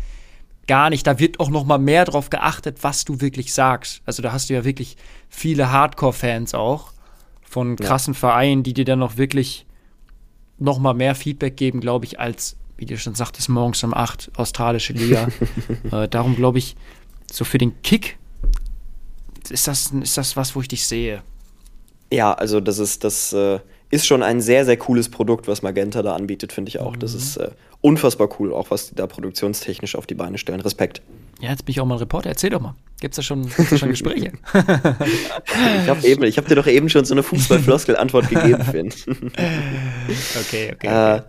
Speaker 1: gar nicht. Da wird auch noch mal mehr drauf geachtet, was du wirklich sagst. Also da hast du ja wirklich viele Hardcore-Fans auch von krassen Vereinen, die dir dann noch wirklich noch mal mehr Feedback geben, glaube ich, als, wie du schon sagtest, morgens um 8 australische Liga. *laughs* äh, darum glaube ich, so für den Kick ist das, ist das was, wo ich dich sehe.
Speaker 2: Ja, also das ist, das äh, ist schon ein sehr, sehr cooles Produkt, was Magenta da anbietet, finde ich auch. Das ist äh, unfassbar cool, auch was die da produktionstechnisch auf die Beine stellen. Respekt.
Speaker 1: Ja, jetzt bin ich auch mal Reporter. Erzähl doch mal. Gibt's da schon, gibt's da schon *laughs* Gespräche?
Speaker 2: Ich habe habe dir doch eben schon so eine Fußballfloskel-Antwort gegeben, *laughs* Finn.
Speaker 1: okay, okay.
Speaker 2: äh,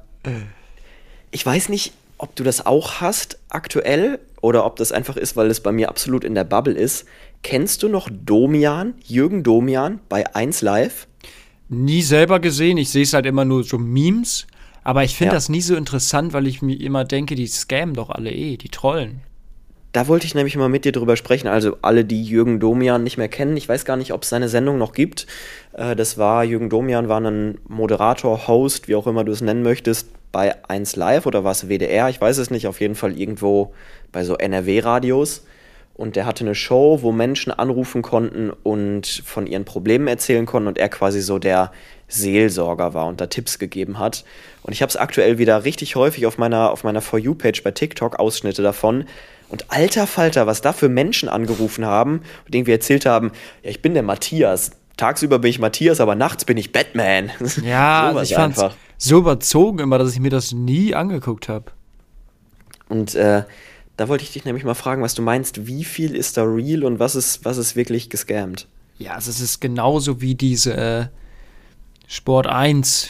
Speaker 2: Ich weiß nicht, ob du das auch hast aktuell oder ob das einfach ist, weil es bei mir absolut in der Bubble ist. Kennst du noch Domian, Jürgen Domian bei 1 Live?
Speaker 1: Nie selber gesehen, ich sehe es halt immer nur so Memes. Aber ich finde
Speaker 2: Ja.
Speaker 1: das nie so interessant, weil ich mir immer denke, die scammen doch alle eh, die trollen.
Speaker 2: Da wollte ich nämlich mal mit dir drüber sprechen. Also alle, die Jürgen Domian nicht mehr kennen, ich weiß gar nicht, ob es seine Sendung noch gibt. Äh, das war, Jürgen Domian war ein Moderator, Host, wie auch immer du es nennen möchtest, bei 1 Live oder war es WDR, ich weiß es nicht, auf jeden Fall irgendwo bei so NRW-Radios. Und der hatte eine Show, wo Menschen anrufen konnten und von ihren Problemen erzählen konnten und er quasi so der Seelsorger war und da Tipps gegeben hat. Und ich habe es aktuell wieder richtig häufig auf meiner, auf meiner For You-Page bei TikTok, Ausschnitte davon. Und alter Falter, was da für Menschen angerufen haben und irgendwie erzählt haben, ja, ich bin der Matthias. Tagsüber bin ich Matthias, aber nachts bin ich Batman. *laughs*
Speaker 1: Ja, also
Speaker 2: Sowas
Speaker 1: ich fand's so überzogen immer, dass ich mir das nie angeguckt habe.
Speaker 2: Und äh, da wollte ich dich nämlich mal fragen, was du meinst, wie viel ist da real und was ist, was ist wirklich gescammt?
Speaker 1: Ja, also es ist genauso wie diese äh, Sport 1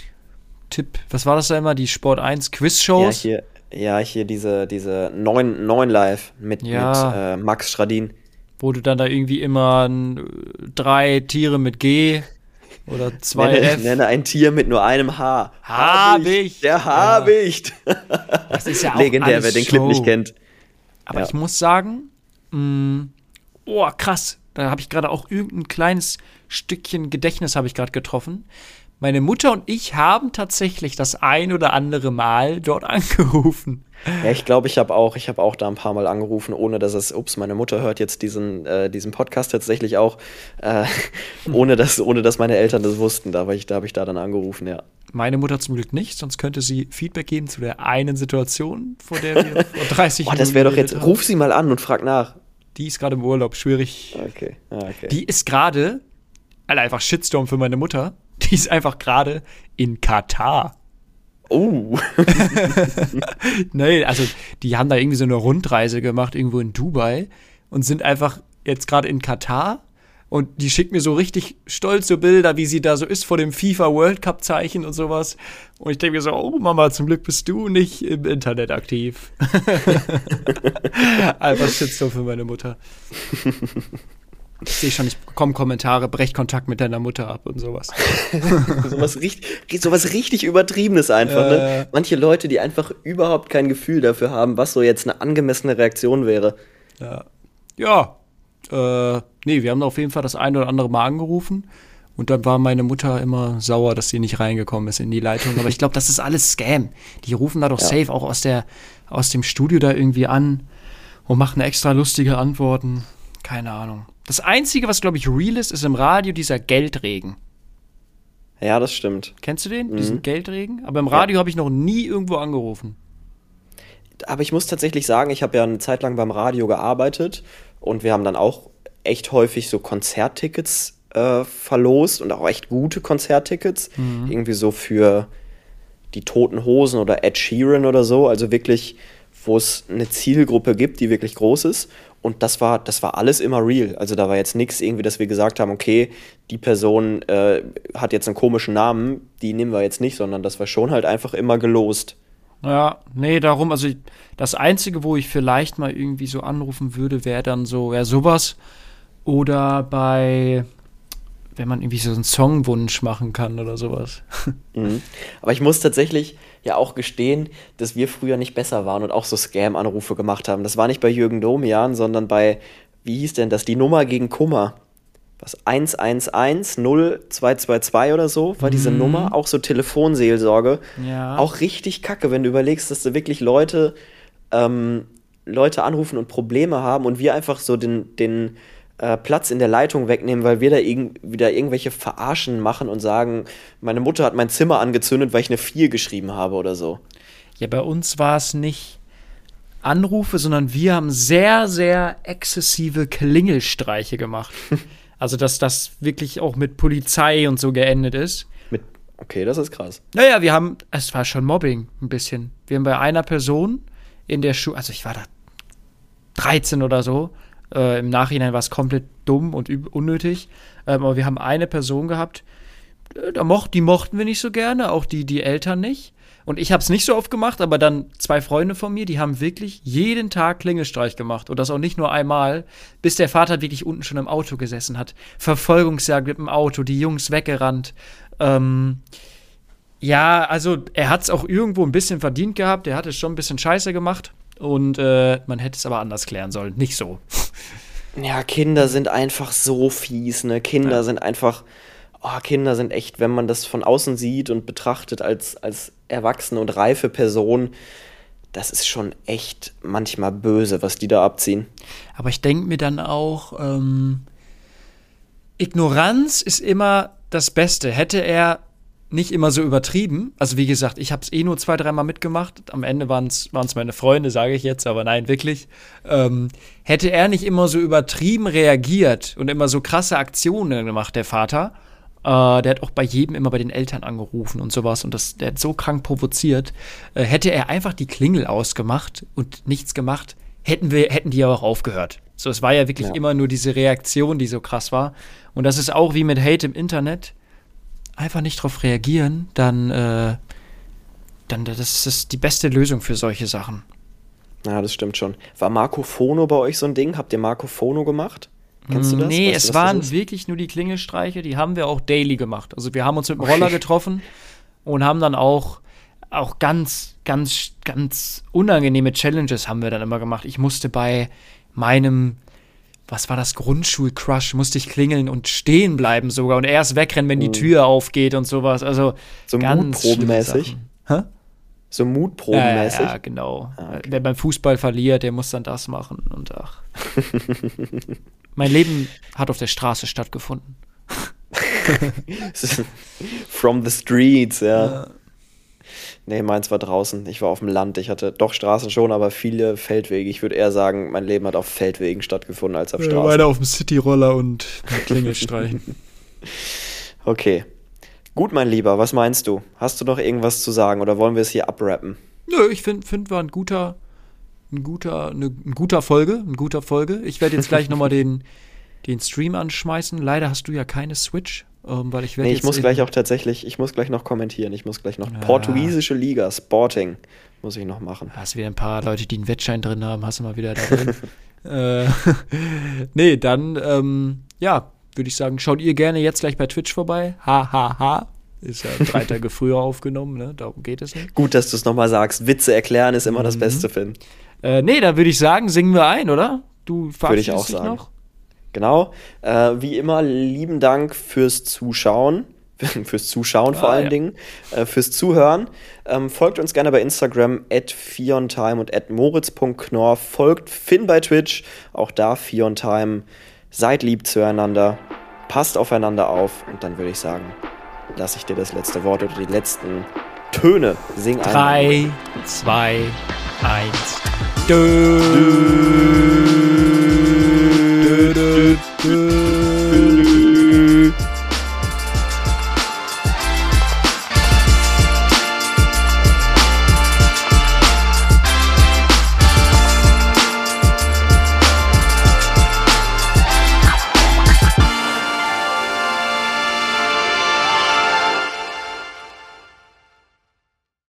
Speaker 1: Tipp. Was war das da immer? Die Sport 1
Speaker 2: Ja,
Speaker 1: Quiz-Shows?
Speaker 2: hier, ja, hier diese, diese neun, neun Live mit,
Speaker 1: Ja.
Speaker 2: mit äh, Max Stradin.
Speaker 1: wo du dann da irgendwie immer drei Tiere mit G oder zwei
Speaker 2: Nenne,
Speaker 1: F.
Speaker 2: nenne ein Tier mit nur einem Haar.
Speaker 1: Habicht.
Speaker 2: Der
Speaker 1: Ja.
Speaker 2: Habicht.
Speaker 1: Das ist ja auch
Speaker 2: Legendär, wer den Clip
Speaker 1: Show.
Speaker 2: nicht kennt.
Speaker 1: Aber
Speaker 2: Ja.
Speaker 1: ich muss sagen, mh, oh krass, da habe ich gerade auch irgendein kleines Stückchen Gedächtnis habe ich gerade getroffen. Meine Mutter und ich haben tatsächlich das ein oder andere Mal dort *laughs* angerufen.
Speaker 2: Ja, ich glaube, ich habe auch, ich habe auch da ein paar Mal angerufen, ohne dass es, ups, meine Mutter hört jetzt diesen, äh, diesen Podcast tatsächlich auch, äh, *laughs* ohne dass, ohne dass meine Eltern das wussten. Da, war ich, da habe ich da dann angerufen, ja.
Speaker 1: Meine Mutter zum Glück nicht, sonst könnte sie Feedback geben zu der einen Situation, vor der wir vor 30 *laughs*
Speaker 2: Boah, das wäre doch jetzt,
Speaker 1: haben.
Speaker 2: ruf sie mal an und frag nach.
Speaker 1: Die ist gerade im Urlaub, schwierig.
Speaker 2: Okay, ah, okay.
Speaker 1: Die ist gerade, Alter, einfach Shitstorm für meine Mutter. *laughs* Die ist einfach gerade in Katar.
Speaker 2: oh, *laughs*
Speaker 1: Nee, also die haben da irgendwie so eine Rundreise gemacht, irgendwo in Dubai und sind einfach jetzt gerade in Katar. Und die schickt mir so richtig stolze Bilder, wie sie da so ist vor dem FIFA World Cup Zeichen und sowas. Und ich denke mir so, oh Mama, zum Glück bist du nicht im Internet aktiv. *laughs* Einfach Shitstorm für meine Mutter. Ich sehe schon, ich bekomme Kommentare, brech Kontakt mit deiner Mutter ab und sowas. *laughs*
Speaker 2: sowas, richtig, sowas richtig Übertriebenes einfach,
Speaker 1: Äh.
Speaker 2: ne? Manche Leute, die einfach überhaupt kein Gefühl dafür haben, was so jetzt eine angemessene Reaktion wäre.
Speaker 1: Ja. Ja. Äh, nee, wir haben auf jeden Fall das ein oder andere Mal angerufen. Und dann war meine Mutter immer sauer, dass sie nicht reingekommen ist in die Leitung. Aber ich glaube, das ist alles Scam. Die rufen da doch
Speaker 2: Ja.
Speaker 1: safe auch aus, der, aus dem Studio da irgendwie an und machen extra lustige Antworten. Keine Ahnung. Das Einzige, was, glaube ich, real ist, ist im Radio dieser Geldregen.
Speaker 2: Ja, das stimmt.
Speaker 1: Kennst du den?
Speaker 2: Mhm.
Speaker 1: Diesen Geldregen? Aber im Radio habe ich noch nie irgendwo angerufen.
Speaker 2: Aber ich muss tatsächlich sagen, ich habe ja eine Zeit lang beim Radio gearbeitet und wir haben dann auch echt häufig so Konzerttickets äh, verlost und auch echt gute Konzerttickets. Irgendwie so für die Toten Hosen oder Ed Sheeran oder so. Also wirklich, wo es eine Zielgruppe gibt, die wirklich groß ist. Und das war, das war alles immer real. Also da war jetzt nichts irgendwie, dass wir gesagt haben, okay, die Person äh, hat jetzt einen komischen Namen, die nehmen wir jetzt nicht, sondern das war schon halt einfach immer gelost.
Speaker 1: Ja, nee, darum, also ich- das Einzige, wo ich vielleicht mal irgendwie so anrufen würde, wäre dann so, ja, sowas. Oder bei, wenn man irgendwie so einen Songwunsch machen kann oder sowas. *laughs*
Speaker 2: Mhm. Aber ich muss tatsächlich ja auch gestehen, dass wir früher nicht besser waren und auch so Scam-Anrufe gemacht haben. Das war nicht bei Jürgen Domian, sondern bei, wie hieß denn das, die Nummer gegen Kummer. Was, 111 0222 oder so war diese
Speaker 1: Mhm.
Speaker 2: Nummer, auch so Telefonseelsorge.
Speaker 1: Ja.
Speaker 2: Auch richtig kacke, wenn du überlegst, dass da wirklich Leute, ähm, Leute anrufen und Probleme haben und wir einfach so den, den äh, Platz in der Leitung wegnehmen, weil wir da irg wieder irgendwelche Verarschen machen und sagen, meine Mutter hat mein Zimmer angezündet, weil ich eine 4 geschrieben habe oder so.
Speaker 1: Ja, bei uns war es nicht Anrufe, sondern wir haben sehr, sehr exzessive Klingelstreiche gemacht. *laughs* also, dass das wirklich auch mit Polizei und so geendet ist.
Speaker 2: Mit, okay, das ist krass.
Speaker 1: Naja, wir haben, es war schon Mobbing ein bisschen. Wir haben bei einer Person in der Schule, also ich war da 13 oder so, äh, im Nachhinein war es komplett dumm und unnötig, ähm, aber wir haben eine Person gehabt, äh, da mocht, die mochten wir nicht so gerne, auch die, die Eltern nicht. Und ich habe es nicht so oft gemacht, aber dann zwei Freunde von mir, die haben wirklich jeden Tag Klingelstreich gemacht. Und das auch nicht nur einmal, bis der Vater wirklich unten schon im Auto gesessen hat. Verfolgungsjagd mit dem Auto, die Jungs weggerannt. Ähm, ja, also er hat es auch irgendwo ein bisschen verdient gehabt. Er hat es schon ein bisschen scheiße gemacht. Und äh, man hätte es aber anders klären sollen. Nicht so.
Speaker 2: Ja, Kinder sind einfach so fies, ne? Kinder
Speaker 1: Ja.
Speaker 2: sind einfach. Oh, Kinder sind echt, wenn man das von außen sieht und betrachtet als, als erwachsene und reife Person, das ist schon echt manchmal böse, was die da abziehen.
Speaker 1: Aber ich denke mir dann auch, ähm, Ignoranz ist immer das Beste. Hätte er nicht immer so übertrieben, also wie gesagt, ich habe es eh nur zwei, dreimal mitgemacht. Am Ende waren es meine Freunde, sage ich jetzt, aber nein, wirklich. Ähm, hätte er nicht immer so übertrieben reagiert und immer so krasse Aktionen gemacht, der Vater, äh, der hat auch bei jedem immer bei den Eltern angerufen und sowas und das, der hat so krank provoziert. Äh, hätte er einfach die Klingel ausgemacht und nichts gemacht, hätten wir, hätten die ja auch aufgehört. So, es war ja wirklich
Speaker 2: Ja.
Speaker 1: immer nur diese Reaktion, die so krass war. Und das ist auch wie mit Hate im Internet. Einfach nicht drauf reagieren, dann, äh, dann das ist die beste Lösung für solche Sachen.
Speaker 2: Ja, das stimmt schon. War Marco Fono bei euch so ein Ding? Habt ihr Marco Fono gemacht? Kennst du das?
Speaker 1: Nee,
Speaker 2: Weißt du,
Speaker 1: es
Speaker 2: das
Speaker 1: waren wirklich nur die Klingelstreiche, die haben wir auch daily gemacht. Also wir haben uns mit dem Roller getroffen und haben dann auch, auch ganz, ganz, ganz unangenehme Challenges haben wir dann immer gemacht. Ich musste bei meinem, was war das, Grundschul-Crush, musste ich klingeln und stehen bleiben sogar und erst wegrennen, wenn die
Speaker 2: Oh.
Speaker 1: Tür aufgeht und sowas. Also
Speaker 2: So
Speaker 1: ganz
Speaker 2: mutprobenmäßig?
Speaker 1: Hä?
Speaker 2: So
Speaker 1: Ja, ja,
Speaker 2: mutprobenmäßig?
Speaker 1: ja, genau.
Speaker 2: Ah, okay.
Speaker 1: Wer beim Fußball verliert, der muss dann das machen und ach. *laughs* mein Leben hat auf der Straße stattgefunden. *laughs*
Speaker 2: From the streets, ja. Nee, meins war draußen. Ich war auf dem Land. Ich hatte doch Straßen schon, aber viele Feldwege. Ich würde eher sagen, mein Leben hat auf Feldwegen stattgefunden als auf Straßen.
Speaker 1: Weiter auf dem Cityroller und Klingelstreichen. *laughs*
Speaker 2: Okay. Gut, mein Lieber, was meinst du? Hast du noch irgendwas zu sagen oder wollen wir es hier abrappen?
Speaker 1: Nö, ich finde, find war ein guter, ein guter, eine, ein guter Folge, ein guter Folge. Ich werde jetzt gleich nochmal den, den Stream anschmeißen. Leider hast du ja keine Switch, ähm, weil ich werde
Speaker 2: Nee, ich muss gleich auch tatsächlich, ich muss gleich noch kommentieren. Ich muss gleich noch
Speaker 1: Ja.
Speaker 2: portugiesische Liga, Sporting, muss ich noch machen.
Speaker 1: Hast wieder ein paar Leute, die einen Wettschein drin haben, hast du mal wieder da drin. *laughs* äh, *laughs* nee, dann, ähm, ja, würde ich sagen, schaut ihr gerne jetzt gleich bei Twitch vorbei. Ha, ha, ha. Ist ja *laughs* drei Tage früher aufgenommen, ne? Darum geht es nicht.
Speaker 2: Gut, dass du es nochmal sagst. Witze erklären ist immer das
Speaker 1: Mhm.
Speaker 2: Beste, Finn.
Speaker 1: Äh, nee, dann würde ich sagen, singen wir ein, oder? Du verabschiedest
Speaker 2: auch
Speaker 1: dich
Speaker 2: sagen.
Speaker 1: noch?
Speaker 2: Genau. Äh, wie immer, lieben Dank fürs Zuschauen. *laughs* fürs Zuschauen vor
Speaker 1: Ah,
Speaker 2: allen
Speaker 1: ja.
Speaker 2: Dingen, äh, fürs Zuhören. Ähm, folgt uns gerne bei Instagram at fiontime und at moritz.knorr. Folgt Finn bei Twitch, auch da fiontime. Seid lieb zueinander, passt aufeinander auf und dann würde ich sagen, lasse ich dir das letzte Wort oder die letzten Töne. Sing einmal.
Speaker 1: Drei, zwei, eins. Dö. Good.